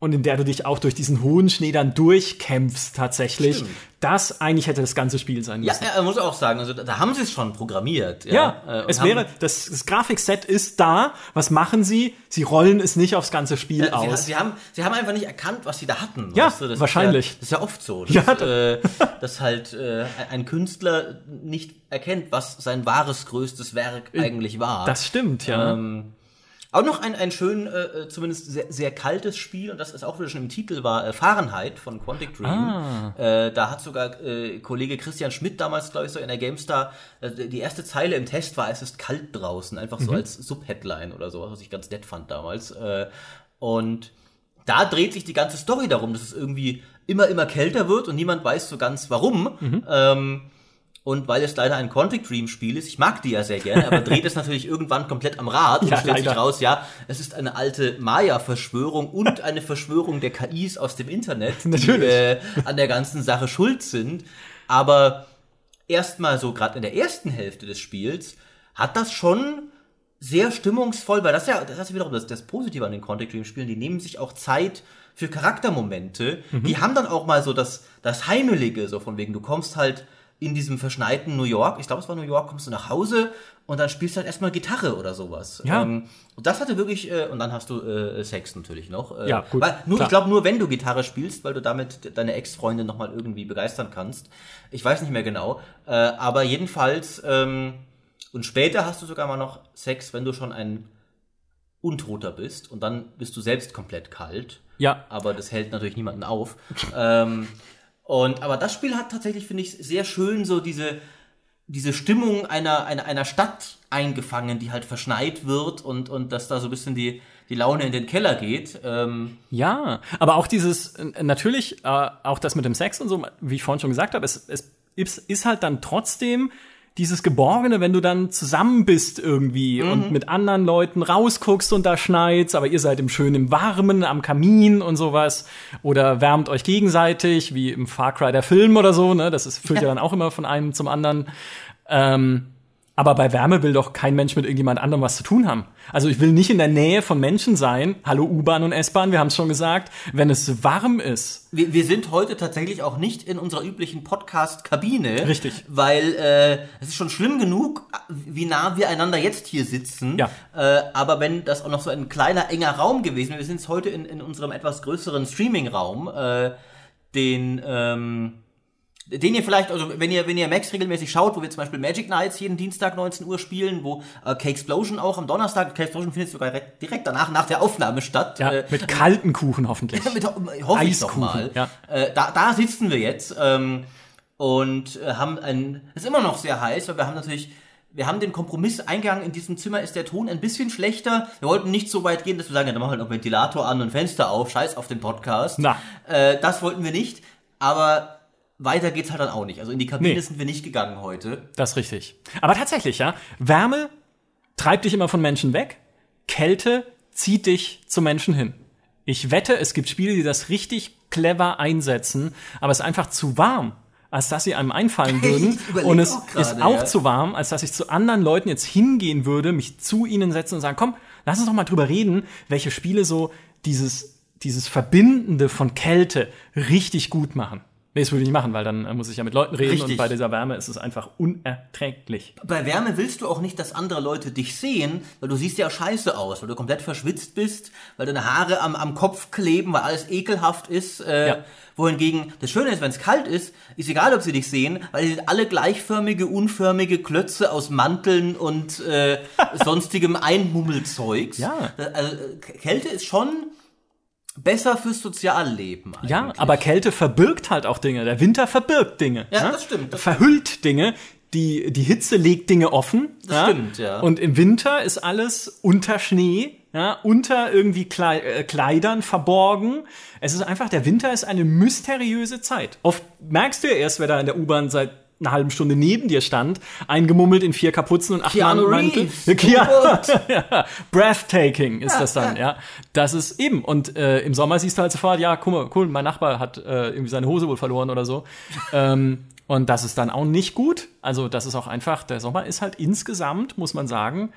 und in der du dich auch durch diesen hohen Schnee dann durchkämpfst tatsächlich. Stimmt. Das eigentlich hätte das ganze Spiel sein Ja, müssen. er muss auch sagen, also da, haben sie es schon programmiert. Ja, äh, und es wäre, das, das Grafikset ist da. Was machen sie? Sie rollen es nicht aufs ganze Spiel Ja, sie, aus. sie, haben, sie haben einfach nicht erkannt, was sie da hatten. Ja, weißt du? das wahrscheinlich. Ist ja, das ist ja oft so, dass, Ja, da- äh, dass halt äh, ein Künstler nicht erkennt, was sein wahres größtes Werk eigentlich war. das stimmt, ja. Ähm, auch noch ein, ein schön, äh, zumindest sehr, sehr kaltes Spiel, und das ist auch wieder schon im Titel, war äh, Fahrenheit von Quantic Dream. Ah. Äh, da hat sogar äh, Kollege Christian Schmidt damals, glaube ich, so in der GameStar, äh, die erste Zeile im Test war, es ist kalt draußen, einfach Mhm. so als Subheadline oder so, was ich ganz nett fand damals. Äh, und da dreht sich die ganze Story darum, dass es irgendwie immer, immer kälter wird und niemand weiß so ganz warum. Mhm. Ähm, und weil es leider ein Quantic Dream Spiel ist, ich mag die ja sehr gerne, aber dreht es natürlich irgendwann komplett am Rad und Ja, stellt sich leider. raus, ja, es ist eine alte Maya-Verschwörung und eine Verschwörung der KIs aus dem Internet, die äh, an der ganzen Sache schuld sind. Aber erstmal so gerade in der ersten Hälfte des Spiels hat das schon sehr stimmungsvoll, weil das ja, das ist ja wiederum das, das Positive an den Quantic Dream Spielen, die nehmen sich auch Zeit für Charaktermomente. Die haben dann auch mal so das, das Heimelige, so von wegen, du kommst halt in diesem verschneiten New York, ich glaube es war New York, kommst du nach Hause und dann spielst du halt erstmal Gitarre oder sowas. Ja. Ähm, und das hatte wirklich, äh, und dann hast du äh, Sex natürlich noch. Äh, Ja, gut, Weil, nur, klar. ich glaube nur, wenn du Gitarre spielst, weil du damit deine Ex-Freundin nochmal irgendwie begeistern kannst. Ich weiß nicht mehr genau. Äh, aber jedenfalls, ähm, und später hast du sogar mal noch Sex, wenn du schon ein Untoter bist und dann bist du selbst komplett kalt. Ja. Aber das hält natürlich niemanden auf. ähm, und, aber das Spiel hat tatsächlich, finde ich, sehr schön so diese, diese Stimmung einer, einer, einer Stadt eingefangen, die halt verschneit wird und, und dass da so ein bisschen die, die Laune in den Keller geht. Ähm, Ja, aber auch dieses, natürlich, äh, auch das mit dem Sex und so, wie ich vorhin schon gesagt habe, es, es ist halt dann trotzdem dieses Geborgene, wenn du dann zusammen bist irgendwie und mit anderen Leuten rausguckst und da schneit's, aber ihr seid im schönen, im Warmen, am Kamin und sowas oder wärmt euch gegenseitig, wie im Far Cry der Film oder so, ne, das ist, führt ja dann auch immer von einem zum anderen. Ähm, aber bei Wärme will doch kein Mensch mit irgendjemand anderem was zu tun haben. Also ich will nicht in der Nähe von Menschen sein. Hallo U-Bahn und S-Bahn, wir haben es schon gesagt. Wenn es warm ist, wir, wir sind heute tatsächlich auch nicht in unserer üblichen Podcast-Kabine. Richtig. Weil äh, es ist schon schlimm genug, wie nah wir einander jetzt hier sitzen. Ja. Äh, aber wenn das auch noch so ein kleiner, enger Raum gewesen wäre, wir sind jetzt heute in, in unserem etwas größeren Streaming-Raum, äh, den... Ähm, den ihr vielleicht, also wenn ihr, wenn ihr Max regelmäßig schaut, wo wir zum Beispiel Magic Nights jeden Dienstag 19 Uhr spielen, wo äh, K-Explosion auch am Donnerstag, K-Explosion findet sogar direkt, direkt danach, nach der Aufnahme statt. ja, Äh, mit kalten Kuchen hoffentlich. mit, hoffe ich doch mal. ja. Äh, da, da sitzen wir jetzt ähm, und äh, haben ein, ist immer noch sehr heiß, weil wir haben natürlich, wir haben den Kompromiss eingegangen, in diesem Zimmer ist der Ton ein bisschen schlechter. Wir wollten nicht so weit gehen, dass wir sagen, ja, dann machen wir halt noch Ventilator an und Fenster auf, scheiß auf den Podcast. Na. Äh, das wollten wir nicht, aber weiter geht's halt dann auch nicht. Also in die Kabine Nee. sind wir nicht gegangen heute. Das ist richtig. Aber tatsächlich, ja, Wärme treibt dich immer von Menschen weg, Kälte zieht dich zu Menschen hin. Ich wette, es gibt Spiele, die das richtig clever einsetzen, aber es ist einfach zu warm, als dass sie einem einfallen würden. Und es auch gerade, ist auch ja. zu warm, als dass ich zu anderen Leuten jetzt hingehen würde, mich zu ihnen setzen und sagen, komm, lass uns doch mal drüber reden, welche Spiele so dieses, dieses Verbindende von Kälte richtig gut machen. Nee, das würde ich nicht machen, weil dann äh, muss ich ja mit Leuten reden Richtig. und bei dieser Wärme ist es einfach unerträglich. Bei Wärme willst du auch nicht, dass andere Leute dich sehen, weil du siehst ja scheiße aus, weil du komplett verschwitzt bist, weil deine Haare am, am Kopf kleben, weil alles ekelhaft ist. Äh, Ja. Wohingegen das Schöne ist, wenn es kalt ist, ist egal, ob sie dich sehen, weil die sind alle gleichförmige, unförmige Klötze aus Manteln und äh, sonstigem Einmummelzeugs. Ja. Also, äh, Kälte ist schon besser fürs Sozialleben. Ja, eigentlich. aber Kälte verbirgt halt auch Dinge. Der Winter verbirgt Dinge. Ja, das stimmt, das Verhüllt Dinge. Die, die Hitze legt Dinge offen. Das stimmt, ja. Und im Winter ist alles unter Schnee, ja, unter irgendwie Klei äh, Kleidern verborgen. Es ist einfach, der Winter ist eine mysteriöse Zeit. Oft merkst du ja erst, wer da in der U-Bahn seit einer halben Stunde neben dir stand, eingemummelt in vier Kapuzen und acht Keanu Mantel. Ja, Keanu- ja, breathtaking ist das dann, ja. Das ist eben. Und äh, im Sommer siehst du halt sofort, ja, guck mal, cool, mein Nachbar hat äh, irgendwie seine Hose wohl verloren oder so. ähm, und das ist dann auch nicht gut. Also das ist auch einfach, der Sommer ist halt insgesamt, muss man sagen,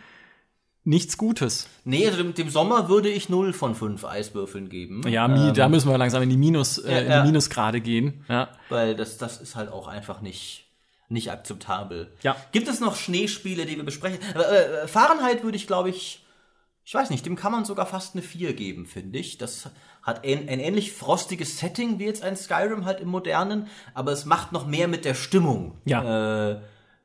nichts Gutes. Nee, also dem, dem Sommer würde ich 0 von 5 Eiswürfeln geben. Ja, mi, da müssen wir langsam in die Minus, äh, Ja, in ja. die Minusgrade gehen. Ja. Weil das, das ist halt auch einfach nicht, nicht akzeptabel. Ja. Gibt es noch Schneespiele, die wir besprechen? Äh, äh, Fahrenheit würde ich, glaube ich, ich weiß nicht, dem kann man sogar fast eine 4 geben, finde ich. Das hat ein, ein ähnlich frostiges Setting wie jetzt ein Skyrim halt im modernen, aber es macht noch mehr mit der Stimmung. Ja. Äh,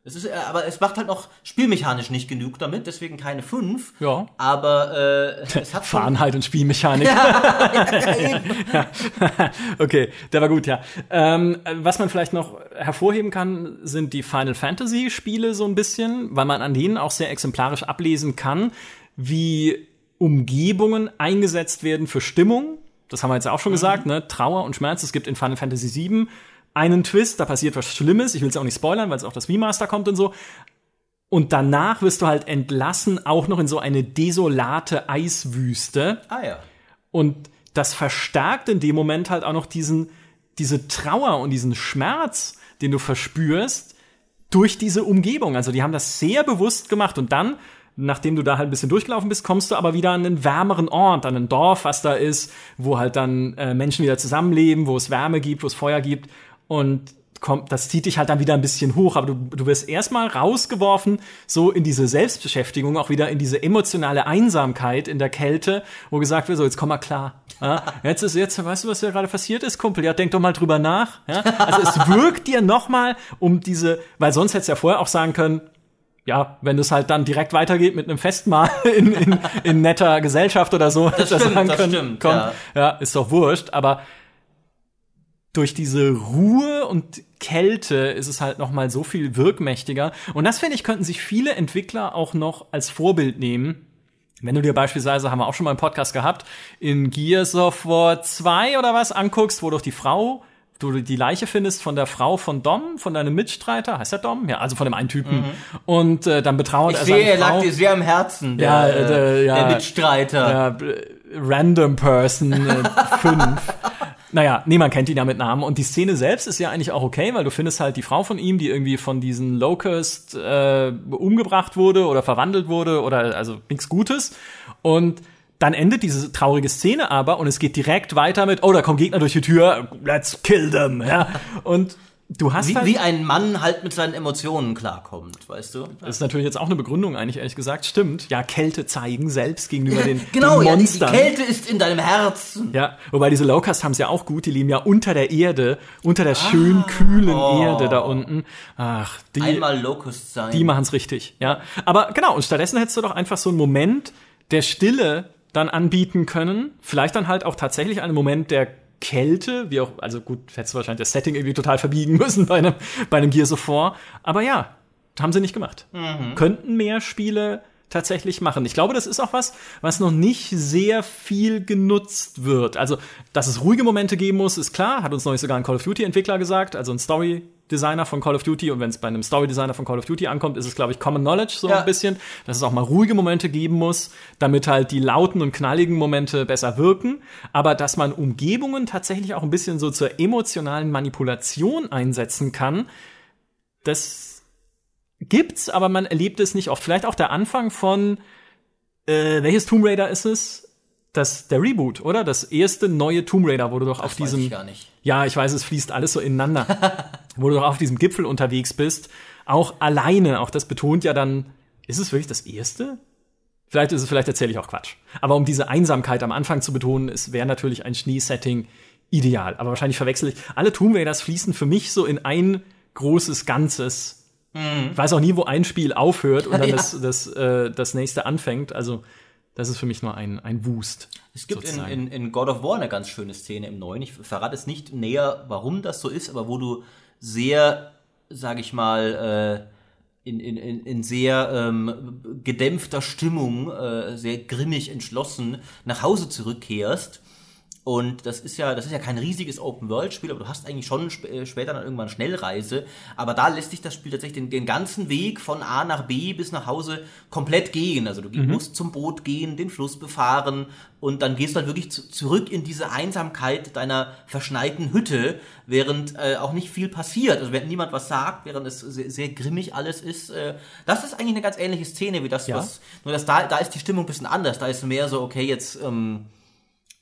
es ist, äh, aber es macht halt noch spielmechanisch nicht genug damit, deswegen keine 5. Ja. Aber äh, es hat schon Fahrenheit und Spielmechanik. okay, der war gut, ja. Ähm, was man vielleicht noch hervorheben kann, sind die Final Fantasy Spiele so ein bisschen, weil man an denen auch sehr exemplarisch ablesen kann, wie Umgebungen eingesetzt werden für Stimmung. Das haben wir jetzt auch schon gesagt, ne? Trauer und Schmerz. Es gibt in Final Fantasy VII einen Twist, da passiert was Schlimmes. Ich will es auch nicht spoilern, weil es auch das Remaster kommt und so. Und danach wirst du halt entlassen, auch noch in so eine desolate Eiswüste. Ah ja. Und das verstärkt in dem Moment halt auch noch diesen, diese Trauer und diesen Schmerz, den du verspürst, durch diese Umgebung. Also die haben das sehr bewusst gemacht. Und dann, nachdem du da halt ein bisschen durchgelaufen bist, kommst du aber wieder an einen wärmeren Ort, an ein Dorf, was da ist, wo halt dann äh, Menschen wieder zusammenleben, wo es Wärme gibt, wo es Feuer gibt. Und kommt, das zieht dich halt dann wieder ein bisschen hoch, aber du, du wirst erstmal rausgeworfen, so in diese Selbstbeschäftigung, auch wieder in diese emotionale Einsamkeit in der Kälte, wo gesagt wird, so, jetzt komm mal klar. Ja, jetzt ist, jetzt, weißt du, was hier gerade passiert ist, Kumpel? Ja, denk doch mal drüber nach. Ja, also es wirkt dir nochmal um diese, weil sonst hättest du ja vorher auch sagen können, ja, wenn es halt dann direkt weitergeht mit einem Festmahl in, in, in netter Gesellschaft oder so, hättest du stimmt, sagen das können, stimmt, komm, ja. ja, ist doch wurscht, aber durch diese Ruhe und Kälte ist es halt noch mal so viel wirkmächtiger. Und das finde ich könnten sich viele Entwickler auch noch als Vorbild nehmen. Wenn du dir beispielsweise, haben wir auch schon mal im Podcast gehabt, in Gears of War 2 oder was anguckst, wo doch die Frau, du die Leiche findest von der Frau von Dom, von deinem Mitstreiter, heißt der Dom? Ja, also von dem einen Typen. Und äh, dann betrauert Ich er sehe, seine er Frau. lag dir sehr am Herzen, der, Ja, äh, äh, der- ja. der Mitstreiter. Ja, Random Person 5. naja, niemand kennt ihn ja mit Namen. Und die Szene selbst ist ja eigentlich auch okay, weil du findest halt die Frau von ihm, die irgendwie von diesen Locust äh, umgebracht wurde oder verwandelt wurde oder also nichts Gutes. Und dann endet diese traurige Szene aber und es geht direkt weiter mit, oh, da kommen Gegner durch die Tür, let's kill them. Ja. Und du hast Wie, halt wie ein Mann halt mit seinen Emotionen klarkommt, weißt du? das ist natürlich jetzt auch eine Begründung, eigentlich ehrlich gesagt. Stimmt. Ja, Kälte zeigen selbst gegenüber den, Genau, den ja, die, die Monstern. Kälte ist in deinem Herzen. Ja, wobei diese Locust haben es ja auch gut, die leben ja unter der Erde, unter der schön kühlen oh. Erde da unten. Ach, die, Einmal Locust sein. die machen's richtig, ja. Aber genau, und stattdessen hättest du doch einfach so einen Moment der Stille dann anbieten können. Vielleicht dann halt auch tatsächlich einen Moment der Kälte, wie auch, also gut, hättest du wahrscheinlich das Setting irgendwie total verbiegen müssen bei einem, bei einem Gears of War. Aber ja, haben sie nicht gemacht. Könnten mehr Spiele tatsächlich machen. Ich glaube, das ist auch was, was noch nicht sehr viel genutzt wird. Also, dass es ruhige Momente geben muss, ist klar, hat uns neulich sogar ein Call of Duty Entwickler gesagt, also ein Story Designer von Call of Duty und wenn es bei einem Story Designer von Call of Duty ankommt, ist es glaube ich Common Knowledge so ja. ein bisschen, dass es auch mal ruhige Momente geben muss, damit halt die lauten und knalligen Momente besser wirken, aber dass man Umgebungen tatsächlich auch ein bisschen so zur emotionalen Manipulation einsetzen kann, das gibt's, aber man erlebt es nicht oft. Vielleicht auch der Anfang von äh, welches Tomb Raider ist es? das, der Reboot, oder? Das erste neue Tomb Raider, wo du doch das auf diesem. Ich gar nicht. Ja, ich weiß, es fließt alles so ineinander. wo du doch auf diesem Gipfel unterwegs bist. Auch alleine, auch das betont ja dann, ist es wirklich das erste? Vielleicht ist es, vielleicht erzähle ich auch Quatsch. Aber um diese Einsamkeit am Anfang zu betonen, es wäre natürlich ein Schneesetting ideal. Aber wahrscheinlich verwechsel ich. Alle Tomb fließen für mich so in ein großes Ganzes. Mhm. Ich weiß auch nie, wo ein Spiel aufhört und dann ja. das, das, äh, das nächste anfängt. Also das ist für mich nur ein, ein Wust. Es gibt in, in, in, God of War eine ganz schöne Szene im Neuen. Ich verrate es nicht näher, warum das so ist, aber wo du sehr, sag ich mal, äh, in, in, in sehr ähm, gedämpfter Stimmung, äh, sehr grimmig entschlossen nach Hause zurückkehrst und das ist ja, das ist ja kein riesiges Open-World-Spiel, aber du hast eigentlich schon sp äh, später dann irgendwann Schnellreise. Aber da lässt sich das Spiel tatsächlich den, den ganzen Weg von A nach B bis nach Hause komplett gehen. Also du mhm. musst zum Boot gehen, den Fluss befahren und dann gehst du halt wirklich zu, zurück in diese Einsamkeit deiner verschneiten Hütte, während äh, auch nicht viel passiert. Also während niemand was sagt, während es sehr, sehr grimmig alles ist. Äh, das ist eigentlich eine ganz ähnliche Szene wie das, ja. was. Nur dass da, da ist die Stimmung ein bisschen anders. Da ist mehr so, okay, jetzt. Ähm,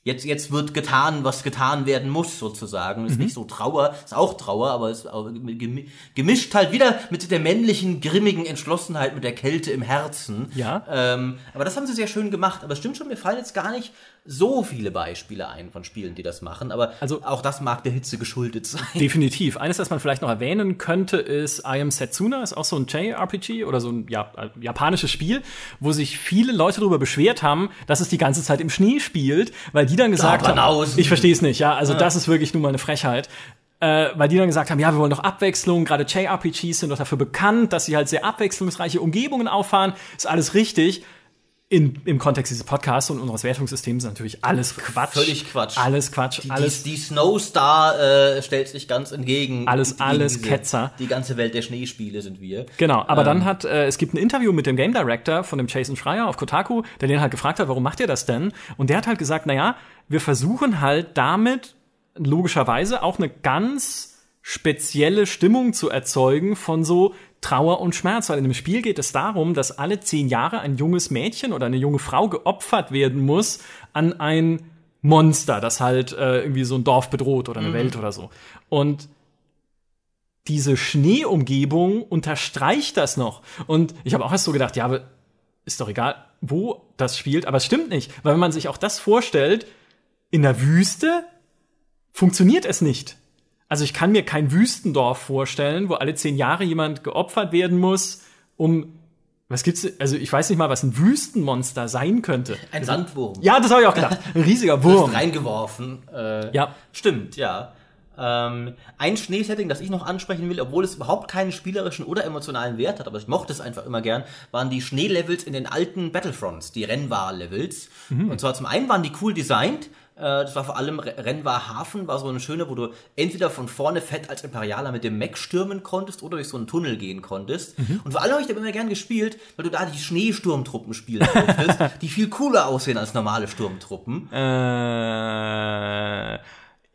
jetzt, jetzt wird getan, was getan werden muss, sozusagen. Ist mhm. nicht so Trauer, ist auch Trauer, aber ist gemischt halt wieder mit der männlichen, grimmigen Entschlossenheit, mit der Kälte im Herzen. Ja. Ähm, aber das haben sie sehr schön gemacht. Aber es stimmt schon, mir fallen jetzt gar nicht so viele Beispiele ein von Spielen, die das machen, aber also, auch das mag der Hitze geschuldet sein. Definitiv. Eines, das man vielleicht noch erwähnen könnte, ist I Am Setsuna, ist auch so ein JRPG oder so ein ja, japanisches Spiel, wo sich viele Leute darüber beschwert haben, dass es die ganze Zeit im Schnee spielt, weil die dann gesagt haben, ich verstehe es nicht, ja, also ja. das ist wirklich nur mal eine Frechheit. Äh, weil die dann gesagt haben, ja, wir wollen doch Abwechslung, gerade JRPGs sind doch dafür bekannt, dass sie halt sehr abwechslungsreiche Umgebungen auffahren, ist alles richtig in, im Kontext dieses Podcasts und unseres Wertungssystems ist natürlich alles Quatsch. Völlig Quatsch. Alles Quatsch. Die, alles die, die Snowstar äh, stellt sich ganz entgegen. Alles, alles diese, Ketzer. Die ganze Welt der Schneespiele sind wir. Genau, aber ähm. dann hat, äh, es gibt ein Interview mit dem Game Director von dem Jason Schreier auf Kotaku, der den halt gefragt hat, warum macht ihr das denn? Und der hat halt gesagt, naja, wir versuchen halt damit logischerweise auch eine ganz spezielle Stimmung zu erzeugen von so Trauer und Schmerz, weil in dem Spiel geht es darum, dass alle zehn Jahre ein junges Mädchen oder eine junge Frau geopfert werden muss an ein Monster, das halt äh, irgendwie so ein Dorf bedroht oder eine mhm. Welt oder so. Und diese Schneeumgebung unterstreicht das noch. Und ich habe auch erst so gedacht, ja, aber ist doch egal, wo das spielt, aber es stimmt nicht, weil wenn man sich auch das vorstellt, in der Wüste funktioniert es nicht. Also ich kann mir kein Wüstendorf vorstellen, wo alle zehn Jahre jemand geopfert werden muss, um was gibt's? Also ich weiß nicht mal, was ein Wüstenmonster sein könnte. Ein Sandwurm. Ja, das habe ich auch gedacht. Ein riesiger Wurm. reingeworfen. Äh, ja. Stimmt, ja. Ähm, ein Schneesetting, das ich noch ansprechen will, obwohl es überhaupt keinen spielerischen oder emotionalen Wert hat, aber ich mochte es einfach immer gern, waren die Schneelevels in den alten Battlefronts, die Rennwahl-Levels. Mhm. Und zwar zum einen waren die cool designt, das war vor allem Rennbar Hafen, war so eine schöne, wo du entweder von vorne fett als Imperialer mit dem Mech stürmen konntest oder durch so einen Tunnel gehen konntest. Mhm. Und vor allem habe ich da immer gern gespielt, weil du da die Schneesturmtruppen spielen durftest, die viel cooler aussehen als normale Sturmtruppen. Äh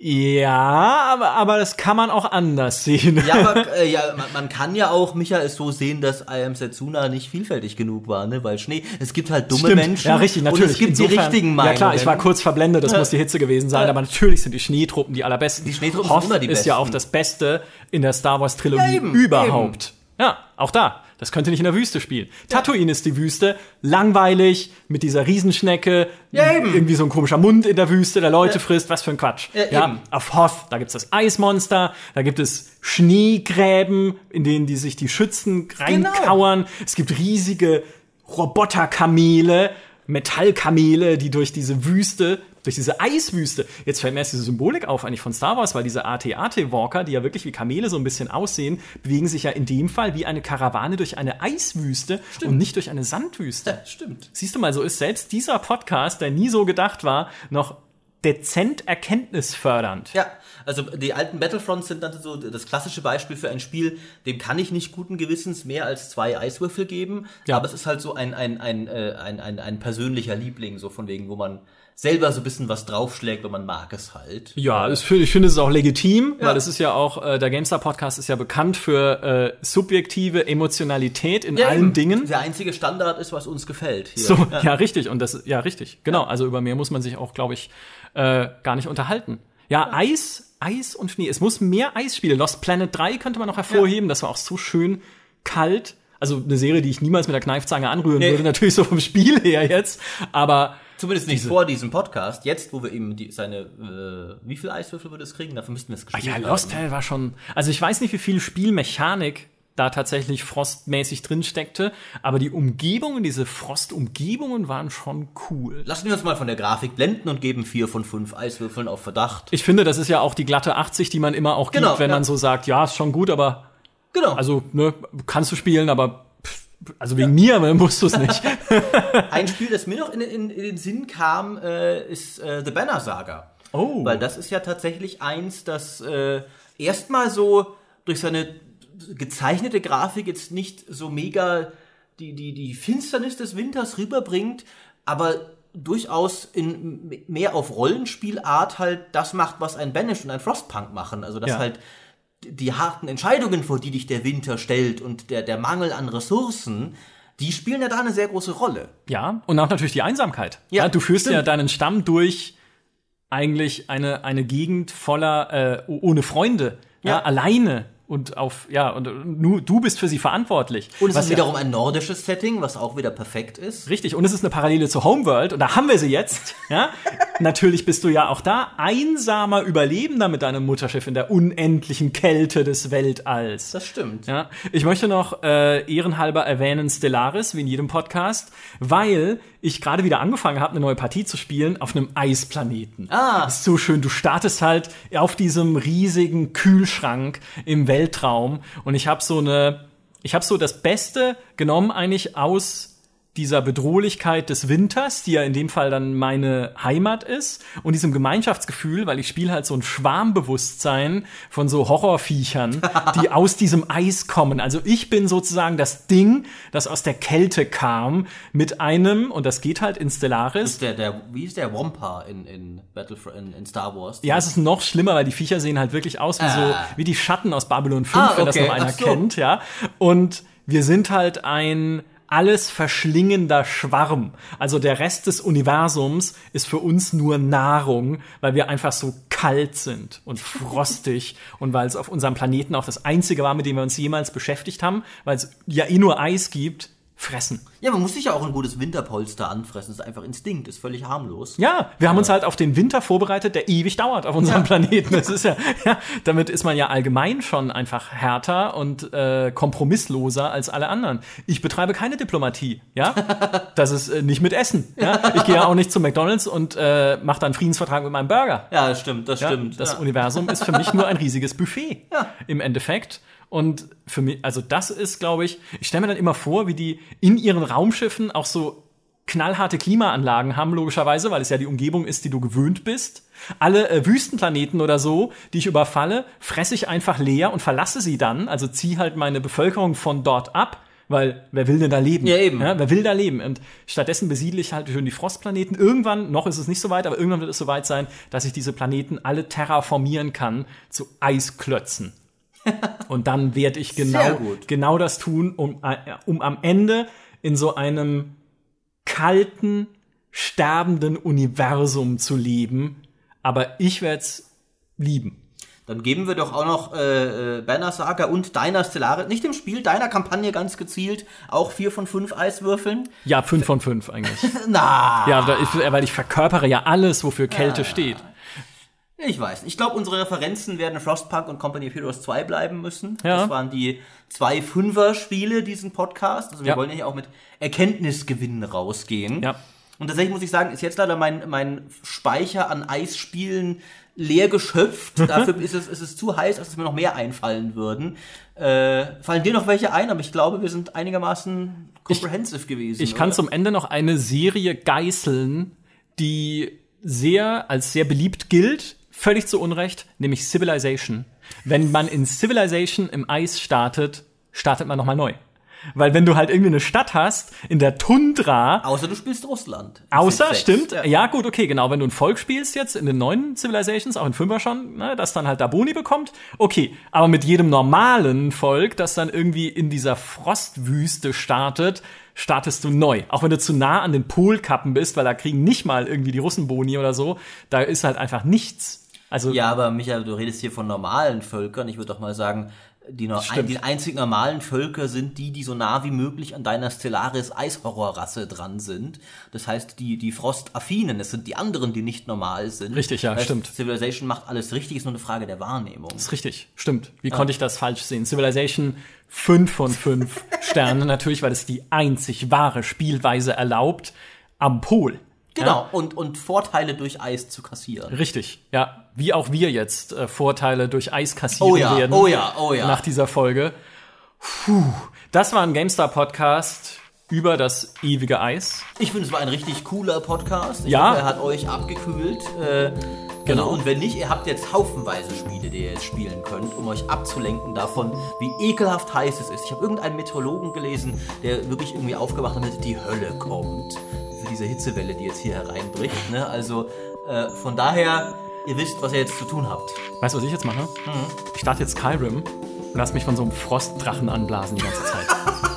ja, aber, aber das kann man auch anders sehen. Ja, aber äh, ja, man, man, kann ja auch Michael so sehen, dass I Am Setsuna nicht vielfältig genug war, ne? Weil Schnee, es gibt halt dumme Stimmt. Menschen. Ja, richtig, natürlich. Und es gibt Insofern, die richtigen Meinungen. Ja klar, ich war kurz verblendet, das ja. muss die Hitze gewesen sein, ja. aber natürlich sind die Schneetruppen die allerbesten. Die Schneetruppen Hoth sind immer die besten. ist ja auch das Beste in der Star Wars Trilogie ja, eben, überhaupt. Eben. Ja, auch da. Das könnte nicht in der Wüste spielen. Ja. Tatooine ist die Wüste, langweilig, mit dieser Riesenschnecke, ja, eben. irgendwie so ein komischer Mund in der Wüste, der Leute ja. frisst, was für ein Quatsch. Ja, ja auf Hoth, da gibt's das Eismonster, da gibt es Schneegräben, in denen die sich die Schützen reinkauern. Genau. Es gibt riesige Roboterkamele, Metallkamele, die durch diese Wüste durch diese Eiswüste. Jetzt fällt mir erst diese Symbolik auf eigentlich von Star Wars, weil diese AT-AT-Walker, die ja wirklich wie Kamele so ein bisschen aussehen, bewegen sich ja in dem Fall wie eine Karawane durch eine Eiswüste und nicht durch eine Sandwüste. Ja, stimmt. Siehst du mal, so ist selbst dieser Podcast, der nie so gedacht war, noch dezent erkenntnisfördernd. Ja, also die alten Battlefronts sind dann so das klassische Beispiel für ein Spiel, dem kann ich nicht guten Gewissens mehr als zwei Eiswürfel geben, Ja. aber es ist halt so ein, ein, ein, äh, ein, ein, ein persönlicher Liebling, so von wegen, wo man selber so ein bisschen was draufschlägt, wenn man mag es halt. Ja, ich finde, es ist auch legitim, Ja. weil es ist ja auch, äh, der GameStar Podcast ist ja bekannt für äh, subjektive Emotionalität in allen eben. Dingen. Der einzige Standard ist, was uns gefällt. Hier. So, ja. richtig. Und das, ja, richtig. Genau. Also über mehr muss man sich auch, glaube ich, äh, gar nicht unterhalten. Ja, Eis, Eis und Schnee. Es muss mehr Eisspiele. Lost Planet 3 könnte man noch hervorheben. Das war auch so schön kalt. Also eine Serie, die ich niemals mit der Kneifzange anrühren Nee. würde, natürlich so vom Spiel her jetzt. Aber Zumindest nicht vor diesem Podcast. Jetzt, wo wir eben die, seine, äh, wie viele Eiswürfel würde es kriegen? Dafür müssten wir es Ah gespielt ja, haben. Lost Planet war schon. Also ich weiß nicht, wie viel Spielmechanik da tatsächlich frostmäßig drin steckte, aber die Umgebungen, diese Frostumgebungen waren schon cool. Lassen wir uns mal von der Grafik blenden und geben vier von fünf Eiswürfeln auf Verdacht. Ich finde, das ist ja auch die glatte 80, die man immer auch gibt, Genau, wenn ja. man so sagt, ja, ist schon gut, aber Genau. also ne, kannst du spielen, aber also wegen mir musst du es nicht. Ein Spiel, das mir noch in, in, in den Sinn kam, äh, ist äh, The Banner Saga. Oh. Weil das ist ja tatsächlich eins, das äh, erstmal so durch seine gezeichnete Grafik jetzt nicht so mega die, die, die Finsternis des Winters rüberbringt, aber durchaus in mehr auf Rollenspielart halt das macht, was ein Banish und ein Frostpunk machen. Also dass Ja. halt die harten Entscheidungen, vor die dich der Winter stellt und der, der Mangel an Ressourcen, die spielen ja da eine sehr große Rolle. Ja, und auch natürlich die Einsamkeit. Ja, du führst stimmt. ja deinen Stamm durch eigentlich eine, eine Gegend voller, äh, ohne Freunde, ja. Ja. alleine und auf, ja, und nur du bist für sie verantwortlich. Und es Was ist ja- wiederum ein nordisches Setting, was auch wieder perfekt ist. Richtig, und es ist eine Parallele zur Homeworld, und da haben wir sie jetzt. Ja? Natürlich bist du ja auch da einsamer Überlebender mit deinem Mutterschiff in der unendlichen Kälte des Weltalls. Das stimmt. Ja, ich möchte noch äh, ehrenhalber erwähnen Stellaris, wie in jedem Podcast, weil ich gerade wieder angefangen habe, eine neue Partie zu spielen auf einem Eisplaneten. Ah. Das ist so schön. Du startest halt auf diesem riesigen Kühlschrank im Weltraum. Und ich habe so eine, ich habe so das Beste genommen eigentlich aus dieser Bedrohlichkeit des Winters, die ja in dem Fall dann meine Heimat ist, und diesem Gemeinschaftsgefühl, weil ich spiele halt so ein Schwarmbewusstsein von so Horrorviechern, die aus diesem Eis kommen. Also ich bin sozusagen das Ding, das aus der Kälte kam, mit einem, und das geht halt in Stellaris, Der, der, wie ist der Wampa in, in Battlefront in, in Star Wars? Ja, es ist noch schlimmer, weil die Viecher sehen halt wirklich aus wie so, Ah. wie die Schatten aus Babylon 5, Ah, wenn das okay. noch einer so. kennt, ja. Und wir sind halt ein alles verschlingender Schwarm. Also der Rest des Universums ist für uns nur Nahrung, weil wir einfach so kalt sind und frostig und weil es auf unserem Planeten auch das einzige war, mit dem wir uns jemals beschäftigt haben, weil es ja eh nur Eis gibt, fressen. Ja, man muss sich ja auch ein gutes Winterpolster anfressen. Das ist einfach Instinkt, ist völlig harmlos. Ja, wir haben uns halt auf den Winter vorbereitet, der ewig dauert auf unserem Planeten. Das ist ja, ja, damit ist man ja allgemein schon einfach härter und äh, kompromissloser als alle anderen. Ich betreibe keine Diplomatie, ja. Das ist äh, nicht mit Essen. Ja? Ich gehe ja auch nicht zu McDonalds und äh, mache dann Friedensvertrag mit meinem Burger. Ja, das stimmt, das Ja, stimmt. Das ja. Universum ist für mich nur ein riesiges Buffet im Endeffekt. Und für mich, also das ist, glaube ich, ich stelle mir dann immer vor, wie die in ihren Raumschiffen auch so knallharte Klimaanlagen haben, logischerweise, weil es ja die Umgebung ist, die du gewöhnt bist. Alle äh, Wüstenplaneten oder so, die ich überfalle, fresse ich einfach leer und verlasse sie dann, also ziehe halt meine Bevölkerung von dort ab, weil wer will denn da leben? Ja, eben. Ja, wer will da leben? Und stattdessen besiedle ich halt schön die Frostplaneten. Irgendwann, noch ist es nicht so weit, aber irgendwann wird es so weit sein, dass ich diese Planeten alle terraformieren kann zu Eisklötzen. Und dann werde ich genau, genau das tun, um, äh, um am Ende in so einem kalten, sterbenden Universum zu leben. Aber ich werde es lieben. Dann geben wir doch auch noch äh, äh, Banner Saga und deiner Stellare, nicht im Spiel, deiner Kampagne ganz gezielt, auch vier von fünf Eiswürfeln. Ja, fünf von fünf eigentlich. Na, ja, weil ich verkörpere ja alles, wofür Kälte steht. Ich weiß. Ich glaube, unsere Referenzen werden Frostpunk und Company of Heroes 2 bleiben müssen. Ja. Das waren die zwei Fünfer-Spiele diesen Podcast. Also wir Ja. wollen ja hier auch mit Erkenntnisgewinnen rausgehen. Ja. Und tatsächlich muss ich sagen, ist jetzt leider mein, mein Speicher an Eisspielen leer geschöpft. Dafür ist es, ist es zu heiß, als dass mir noch mehr einfallen würden. Äh, fallen dir noch welche ein? Aber ich glaube, wir sind einigermaßen comprehensive gewesen. Ich kann oder? zum Ende noch eine Serie geißeln, die sehr als sehr beliebt gilt, völlig zu Unrecht, nämlich Civilization. Wenn man in Civilization im Eis startet, startet man nochmal neu. Weil wenn du halt irgendwie eine Stadt hast, in der Tundra, Außer du spielst Russland. Außer, Sechs. stimmt, Ja. ja. gut, okay, genau, wenn du ein Volk spielst jetzt in den neuen Civilizations, auch in Fünfer schon, ne, das dann halt da Boni bekommt, okay, aber mit jedem normalen Volk, das dann irgendwie in dieser Frostwüste startet, startest du neu. Auch wenn du zu nah an den Polkappen bist, weil da kriegen nicht mal irgendwie die Russen Boni oder so, da ist halt einfach nichts. Also, Ja, aber Michael, du redest hier von normalen Völkern. Ich würde doch mal sagen, die, no ein, die einzig normalen Völker sind die, die so nah wie möglich an deiner Stellaris Eishorrorrasse dran sind. Das heißt, die, die Frostaffinen, das sind die anderen, die nicht normal sind. Richtig, ja, Das stimmt. Civilization macht alles richtig, ist nur eine Frage der Wahrnehmung. ist richtig, stimmt. Wie konnte ich das falsch sehen? Civilization 5 von 5 Sternen natürlich, weil es die einzig wahre Spielweise erlaubt am Pol. Genau, und, und Vorteile durch Eis zu kassieren. Richtig, ja. Wie auch wir jetzt äh, Vorteile durch Eis kassieren Oh ja, werden. oh ja, oh ja. Nach dieser Folge. Puh. Das war ein GameStar-Podcast über das ewige Eis. Ich finde, es war ein richtig cooler Podcast. Ich Ja. hoffe, er hat euch abgekühlt. Äh, Genau. Und wenn nicht, ihr habt jetzt haufenweise Spiele, die ihr jetzt spielen könnt, um euch abzulenken davon, wie ekelhaft heiß es ist. Ich habe irgendeinen Meteorologen gelesen, der wirklich irgendwie aufgemacht hat, die Hölle kommt. Für diese Hitzewelle, die jetzt hier hereinbricht. Ne? Also äh, von daher, ihr wisst, was ihr jetzt zu tun habt. Weißt du, was ich jetzt mache? Ich starte jetzt Skyrim und lass mich von so einem Frostdrachen anblasen die ganze Zeit.